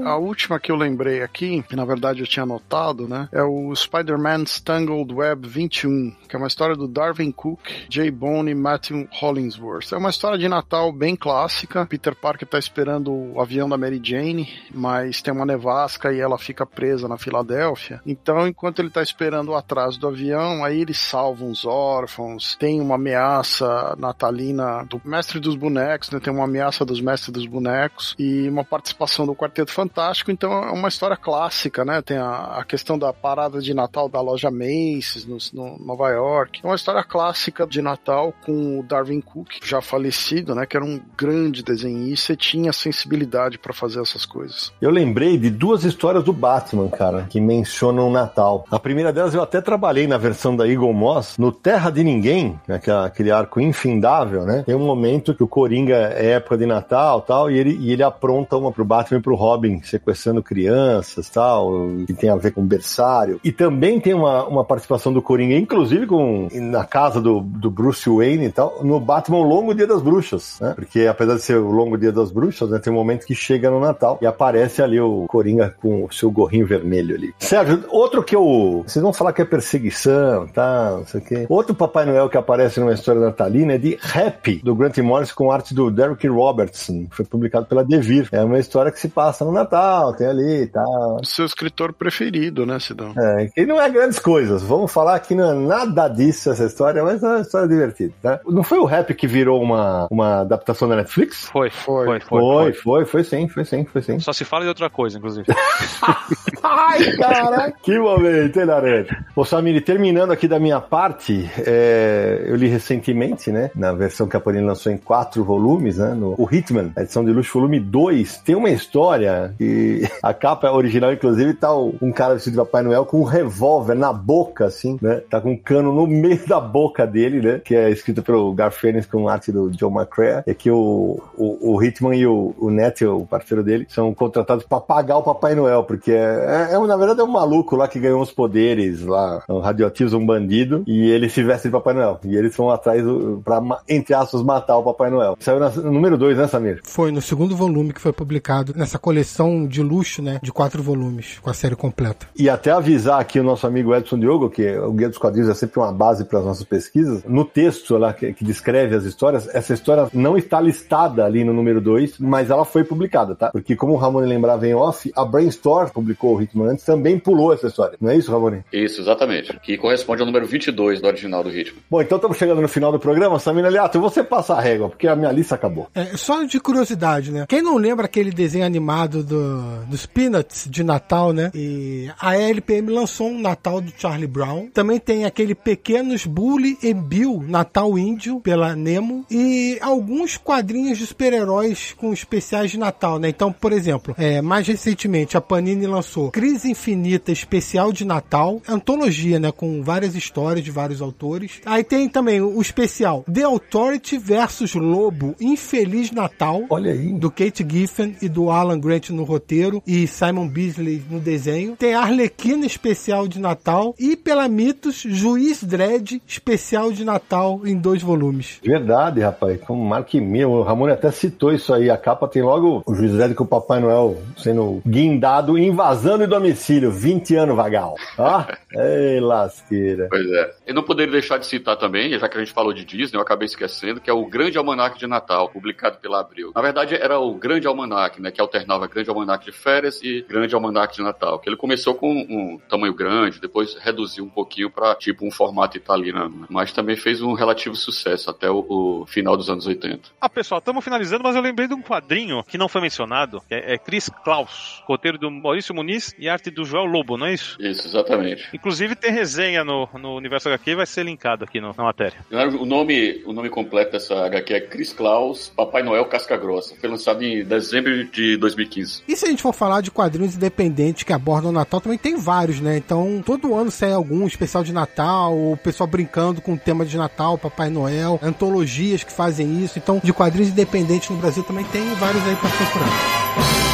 Speaker 5: A última que eu lembrei aqui, que na verdade eu tinha anotado, né? É o Spider-Man Tangled Web 21, que é uma história do Darwin Cook, Jay Bone e Matthew Hollingsworth. É uma história de Natal bem clássica. Peter Parker tá esperando o avião da Mary Jane, mas tem uma nevasca e ela fica presa na Filadélfia. Então, enquanto ele tá esperando o atraso do avião, aí ele salva uns órfãos, tem uma ameaça natalina do Mestre dos Bonecos, né? Tem uma ameaça dos Mestres dos Bonecos e uma participação do Quarteto Fantástico, então é uma história clássica, né? Tem a, a questão da parada de Natal da loja Macy's no, no, Nova York. É uma história clássica de Natal com o Darwin Cook, já falecido, né? Que era um grande desenhista e tinha sensibilidade para fazer essas coisas.
Speaker 2: Eu lembrei de duas histórias do Batman, cara, que mencionam o Natal. A primeira delas eu até trabalhei na versão da Eagle Moss, no Terra de Ninguém, né, é aquele arco infindável, né? Tem um momento que o Coringa é época de Natal tal, e ele, e ele apronta uma pro Batman e pro Robin, sequestrando crianças tal, que tem a ver com berçário. E também tem uma, uma participação do Coringa, inclusive com, na casa do, do Bruce Wayne e tal, no Batman Longo Dia das Bruxas, né? Porque apesar de ser o Longo Dia das Bruxas, né, tem um momento que chega no Natal e aparece ali o Coringa com o seu gorrinho vermelho ali. Sérgio, outro que eu. Vocês vão falar que é perseguição, tá? Não sei o quê. Outro Papai Noel que aparece numa história natalina é de Happy, do Grant Morris, com arte do Derek Robertson. Foi publicado pela Devir. É uma história que se passa no Natal, tem ali e tal.
Speaker 5: Seu escritor preferido, né, Sidão?
Speaker 2: É, que não é grandes coisas. Vamos falar que não é nada disso essa história, mas é uma história divertida, tá? Não foi o Rap que virou uma, uma adaptação da Netflix?
Speaker 4: Foi, foi, foi.
Speaker 2: Foi, foi, foi, foi sim, foi sim, foi sim.
Speaker 4: Só se fala de outra coisa, inclusive. (laughs)
Speaker 2: Ai, cara, que momento, hein, Naranjo? Ô, Samir, terminando aqui da minha parte, é, eu li recentemente, né, na versão que a Panini lançou em quatro volumes, né, no, o Hitman, a edição de luxo volume 2, tem uma história que a capa original, inclusive, tá um cara vestido de Papai Noel com um revólver na boca, assim, né, tá com um cano no meio da boca dele, né, que é escrito pelo Garfênis com arte do John McCrea, é que o, o, o Hitman e o, o Net, o parceiro dele, são contratados para pagar o Papai Noel, porque é, é, é, na verdade é um maluco lá que ganhou uns poderes lá, um radioativo, um bandido, e ele se veste de Papai Noel. E eles vão atrás pra, entre aspas, matar o Papai Noel. Saiu no número 2, né, Samir?
Speaker 3: Foi no segundo volume que foi publicado nessa coleção de luxo, né, de quatro volumes, com a série completa.
Speaker 2: E até avisar aqui o nosso amigo Edson Diogo, que o Guia dos Quadrinhos é sempre uma base para as nossas pesquisas, no texto lá que, que descreve as histórias, essa história não está listada ali no número 2, mas ela foi publicada, tá? Porque como o Ramon lembrava em off, a Brainstorm publicou o Hitman antes, também pulou essa história. Não é isso, Ramon?
Speaker 6: Isso, exatamente. Que corresponde ao número 22 do original do Hitman.
Speaker 2: Bom, então estamos chegando no final do programa. Samir Aliato, você passa a régua, porque a minha lista acabou.
Speaker 3: É, só de curiosidade, né? Quem não lembra aquele desenho animado do do, dos Peanuts de Natal, né? E a LPM lançou um Natal do Charlie Brown. Também tem aquele Pequenos Bully e Bill Natal Índio pela Nemo e alguns quadrinhos de super-heróis com especiais de Natal, né? Então, por exemplo, é, mais recentemente a Panini lançou Crise Infinita Especial de Natal, antologia, né? Com várias histórias de vários autores. Aí tem também o especial The Authority versus Lobo Infeliz Natal.
Speaker 2: Olha aí.
Speaker 3: Do Kate Giffen e do Alan Grant no roteiro e Simon Beasley no desenho. Tem Arlequina especial de Natal e pela Mitos Juiz Dredd especial de Natal em dois volumes.
Speaker 2: Verdade, rapaz. Com Mark Mil. O Ramon até citou isso aí. A capa tem logo o Juiz Dredd com o Papai Noel sendo guindado, invasando em domicílio. 20 anos, vagal. Ó, (laughs) ei, lasqueira.
Speaker 6: Pois é. Eu não poderia deixar de citar também, já que a gente falou de Disney, eu acabei esquecendo, que é o Grande Almanac de Natal, publicado pela Abril. Na verdade, era o Grande Almanac, né? Que alternava Grande Almanac de férias e Grande Almanac de Natal. Que ele começou com um tamanho grande, depois reduziu um pouquinho para tipo um formato italiano. Né? Mas também fez um relativo sucesso até o, o final dos anos 80.
Speaker 4: Ah, pessoal, estamos finalizando, mas eu lembrei de um quadrinho que não foi mencionado. É, é Chris Klaus, roteiro do Maurício Muniz e arte do Joel Lobo, não é isso?
Speaker 6: Isso, exatamente.
Speaker 4: Inclusive tem resenha no, no Universo HQ, vai ser linkado aqui no, na matéria.
Speaker 6: O nome, o nome completo dessa HQ é Chris Klaus, Papai Noel Casca Grossa. Foi lançado em dezembro de 2015.
Speaker 3: E se a gente for falar de quadrinhos independentes que abordam o Natal, também tem vários, né? Então, todo ano sai algum especial de Natal, o pessoal brincando com o tema de Natal, Papai Noel, antologias que fazem isso. Então, de quadrinhos independentes no Brasil também tem vários aí para procurar.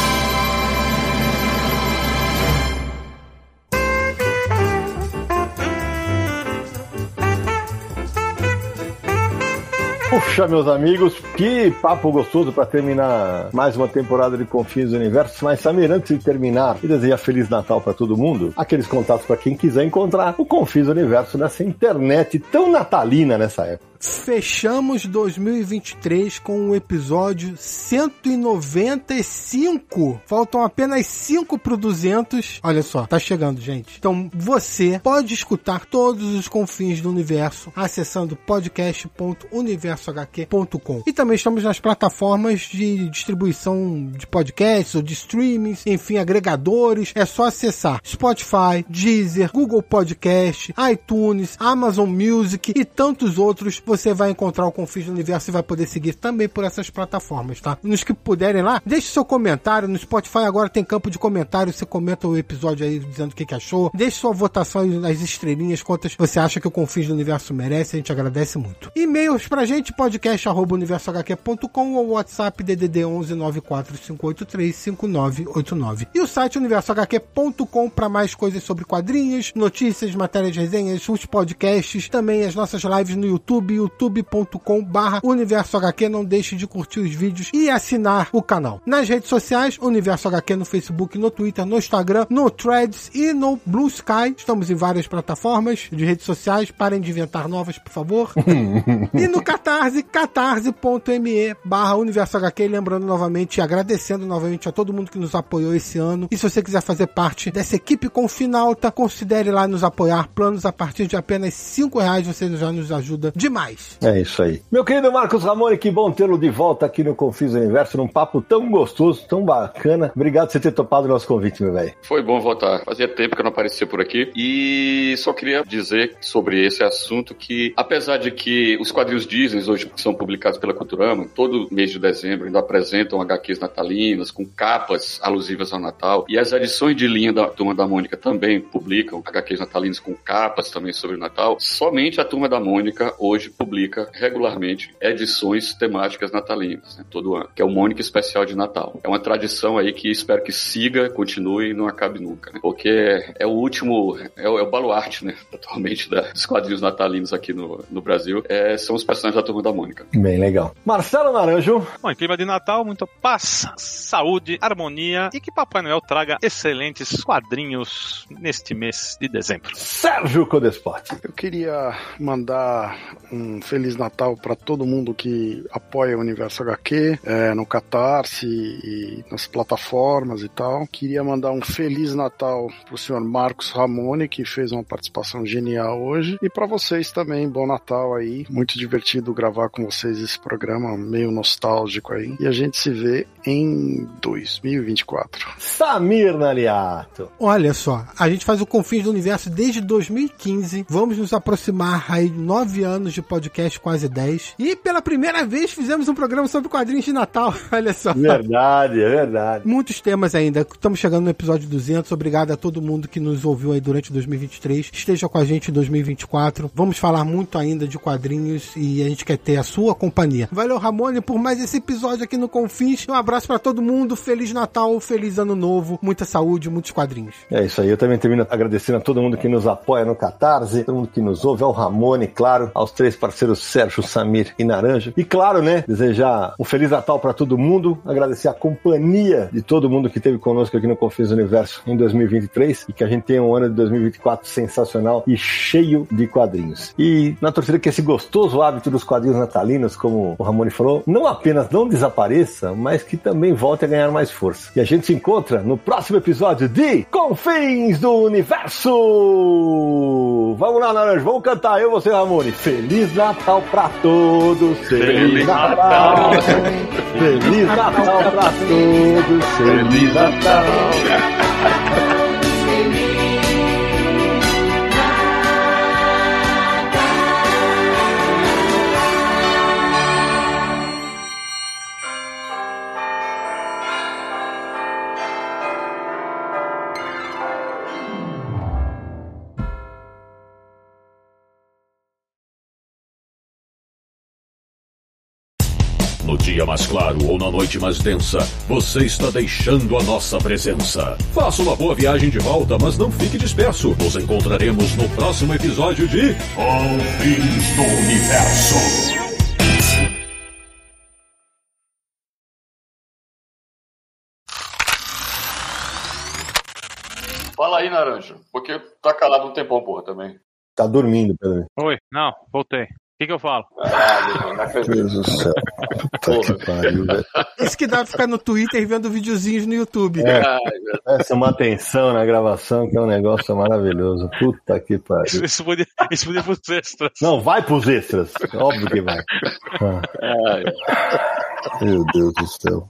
Speaker 2: Puxa, meus amigos, que papo gostoso para terminar mais uma temporada de Confins do Universo. Mas, Samir, antes de terminar e desejar Feliz Natal para todo mundo, aqueles contatos para quem quiser encontrar o Confins do Universo nessa internet tão natalina nessa época.
Speaker 3: Fechamos 2023 com o episódio 195. Faltam apenas 5 pro 200. Olha só, tá chegando, gente. Então você pode escutar todos os confins do universo acessando podcast.universohq.com. E também estamos nas plataformas de distribuição de podcasts ou de streamings, enfim, agregadores. É só acessar Spotify, Deezer, Google Podcast, iTunes, Amazon Music e tantos outros vai encontrar o Confins do Universo e vai poder seguir também por essas plataformas, tá? Nos que puderem lá, deixe seu comentário. No Spotify agora tem campo de comentário. Você comenta o episódio aí dizendo o que, que achou. Deixe sua votação nas estrelinhas, quantas você acha que o Confins do Universo merece. A gente agradece muito. E-mails pra gente, podcast.universohq.com ou WhatsApp DDD 11 94583 5989. E o site universohq.com para mais coisas sobre quadrinhos, notícias, matérias, resenhas, os podcasts, também as nossas lives no YouTube, youtube.com barra Universo HQ. Não deixe de curtir os vídeos e assinar o canal. Nas redes sociais, Universo HQ no Facebook, no Twitter, no Instagram, no Threads e no Blue Sky. Estamos em várias plataformas de redes sociais. Parem de inventar novas, por favor. (laughs) e no Catarse, catarse.me barra Universo HQ. Lembrando novamente e agradecendo novamente a todo mundo que nos apoiou esse ano. E se você quiser fazer parte dessa equipe com Finalta, considere lá nos apoiar. Planos a partir de apenas 5 reais. Você já nos ajuda demais.
Speaker 2: É isso aí. Meu querido Marcos Ramone, que bom tê-lo de volta aqui no Confis Universo, num papo tão gostoso, tão bacana. Obrigado por você ter topado o nosso convite, meu velho.
Speaker 6: Foi bom voltar. Fazia tempo que eu não aparecia por aqui. E só queria dizer sobre esse assunto que, apesar de que os quadrinhos Disney hoje que são publicados pela Culturama, todo mês de dezembro ainda apresentam HQs natalinas com capas alusivas ao Natal. E as edições de linha da Turma da Mônica também publicam HQs natalinas com capas também sobre o Natal. Somente a Turma da Mônica hoje publica regularmente edições temáticas natalinas, né, todo ano, que é o Mônica Especial de Natal. É uma tradição aí que espero que siga, continue e não acabe nunca, né, porque é, é o último, é o, é o, baluarte, né, (laughs) atualmente da, dos quadrinhos natalinos aqui no, no Brasil, é, são os personagens da Turma da Mônica.
Speaker 2: Bem legal. Marcelo Naranjo.
Speaker 4: Bom, em clima de Natal, muito paz, saúde, harmonia e que Papai Noel traga excelentes quadrinhos neste mês de dezembro.
Speaker 2: Sérgio Codespot.
Speaker 5: Eu queria mandar um um Feliz Natal para todo mundo que apoia o Universo HQ, é, no Catarse e nas plataformas e tal. Queria mandar um Feliz Natal pro senhor Marcos Ramone, que fez uma participação genial hoje. E para vocês também, bom Natal aí. Muito divertido gravar com vocês esse programa, meio nostálgico aí. E a gente se vê em 2024.
Speaker 2: Samir Naliato.
Speaker 3: Olha só, a gente faz o Confins do Universo desde 2015. Vamos nos aproximar aí nove anos de podcast, quase 10. E pela primeira vez fizemos um programa sobre quadrinhos de Natal. (laughs) Olha só.
Speaker 2: Verdade, é verdade.
Speaker 3: Muitos temas ainda. Estamos chegando no episódio 200. Obrigado a todo mundo que nos ouviu aí durante 2023. Esteja com a gente em 2024. Vamos falar muito ainda de quadrinhos e a gente quer ter a sua companhia. Valeu, Ramone, por mais esse episódio aqui no Confins. Um abraço para todo mundo. Feliz Natal, feliz Ano Novo, muita saúde, muitos quadrinhos.
Speaker 2: É isso aí. Eu também termino agradecendo a todo mundo que nos apoia no Catarse, todo mundo que nos ouve, ao Ramone, claro, aos três parceiros Sérgio, Samir e Naranja. E claro, né, desejar um Feliz Natal para todo mundo, agradecer a companhia de todo mundo que esteve conosco aqui no Confins do Universo em 2023 e que a gente tenha um ano de 2024 sensacional e cheio de quadrinhos. E na torcida que esse gostoso hábito dos quadrinhos natalinos, como o Ramone falou, não apenas não desapareça, mas que também volte a ganhar mais força. E a gente se encontra no próximo episódio de Confins do Universo! Vamos lá, Naranja, vamos cantar eu você, Ramone. Feliz Natal pra todos! Feliz, Natal! Feliz Natal pra todos! Feliz Natal!
Speaker 8: No (laughs) dia mais claro ou na noite mais densa, você está deixando a nossa presença. Faça uma boa viagem de volta, mas não fique disperso. Nos encontraremos no próximo episódio de Confins do Universo.
Speaker 6: Fala aí, Naranja. Porque tá calado um tempão, porra, também.
Speaker 2: Tá dormindo, Pedro.
Speaker 4: Oi, não, voltei. O que, que eu falo?
Speaker 6: Acredito.
Speaker 2: Deus do céu. Puta que pariu, velho.
Speaker 3: Isso que dá pra ficar no Twitter vendo videozinhos no YouTube.
Speaker 2: É.
Speaker 6: Meu
Speaker 2: Essa é uma atenção na gravação que é um negócio maravilhoso. Puta que pariu.
Speaker 4: Isso podia, isso podia pros extras.
Speaker 2: Não, vai pros extras. Óbvio que vai. Ah, meu Deus do céu.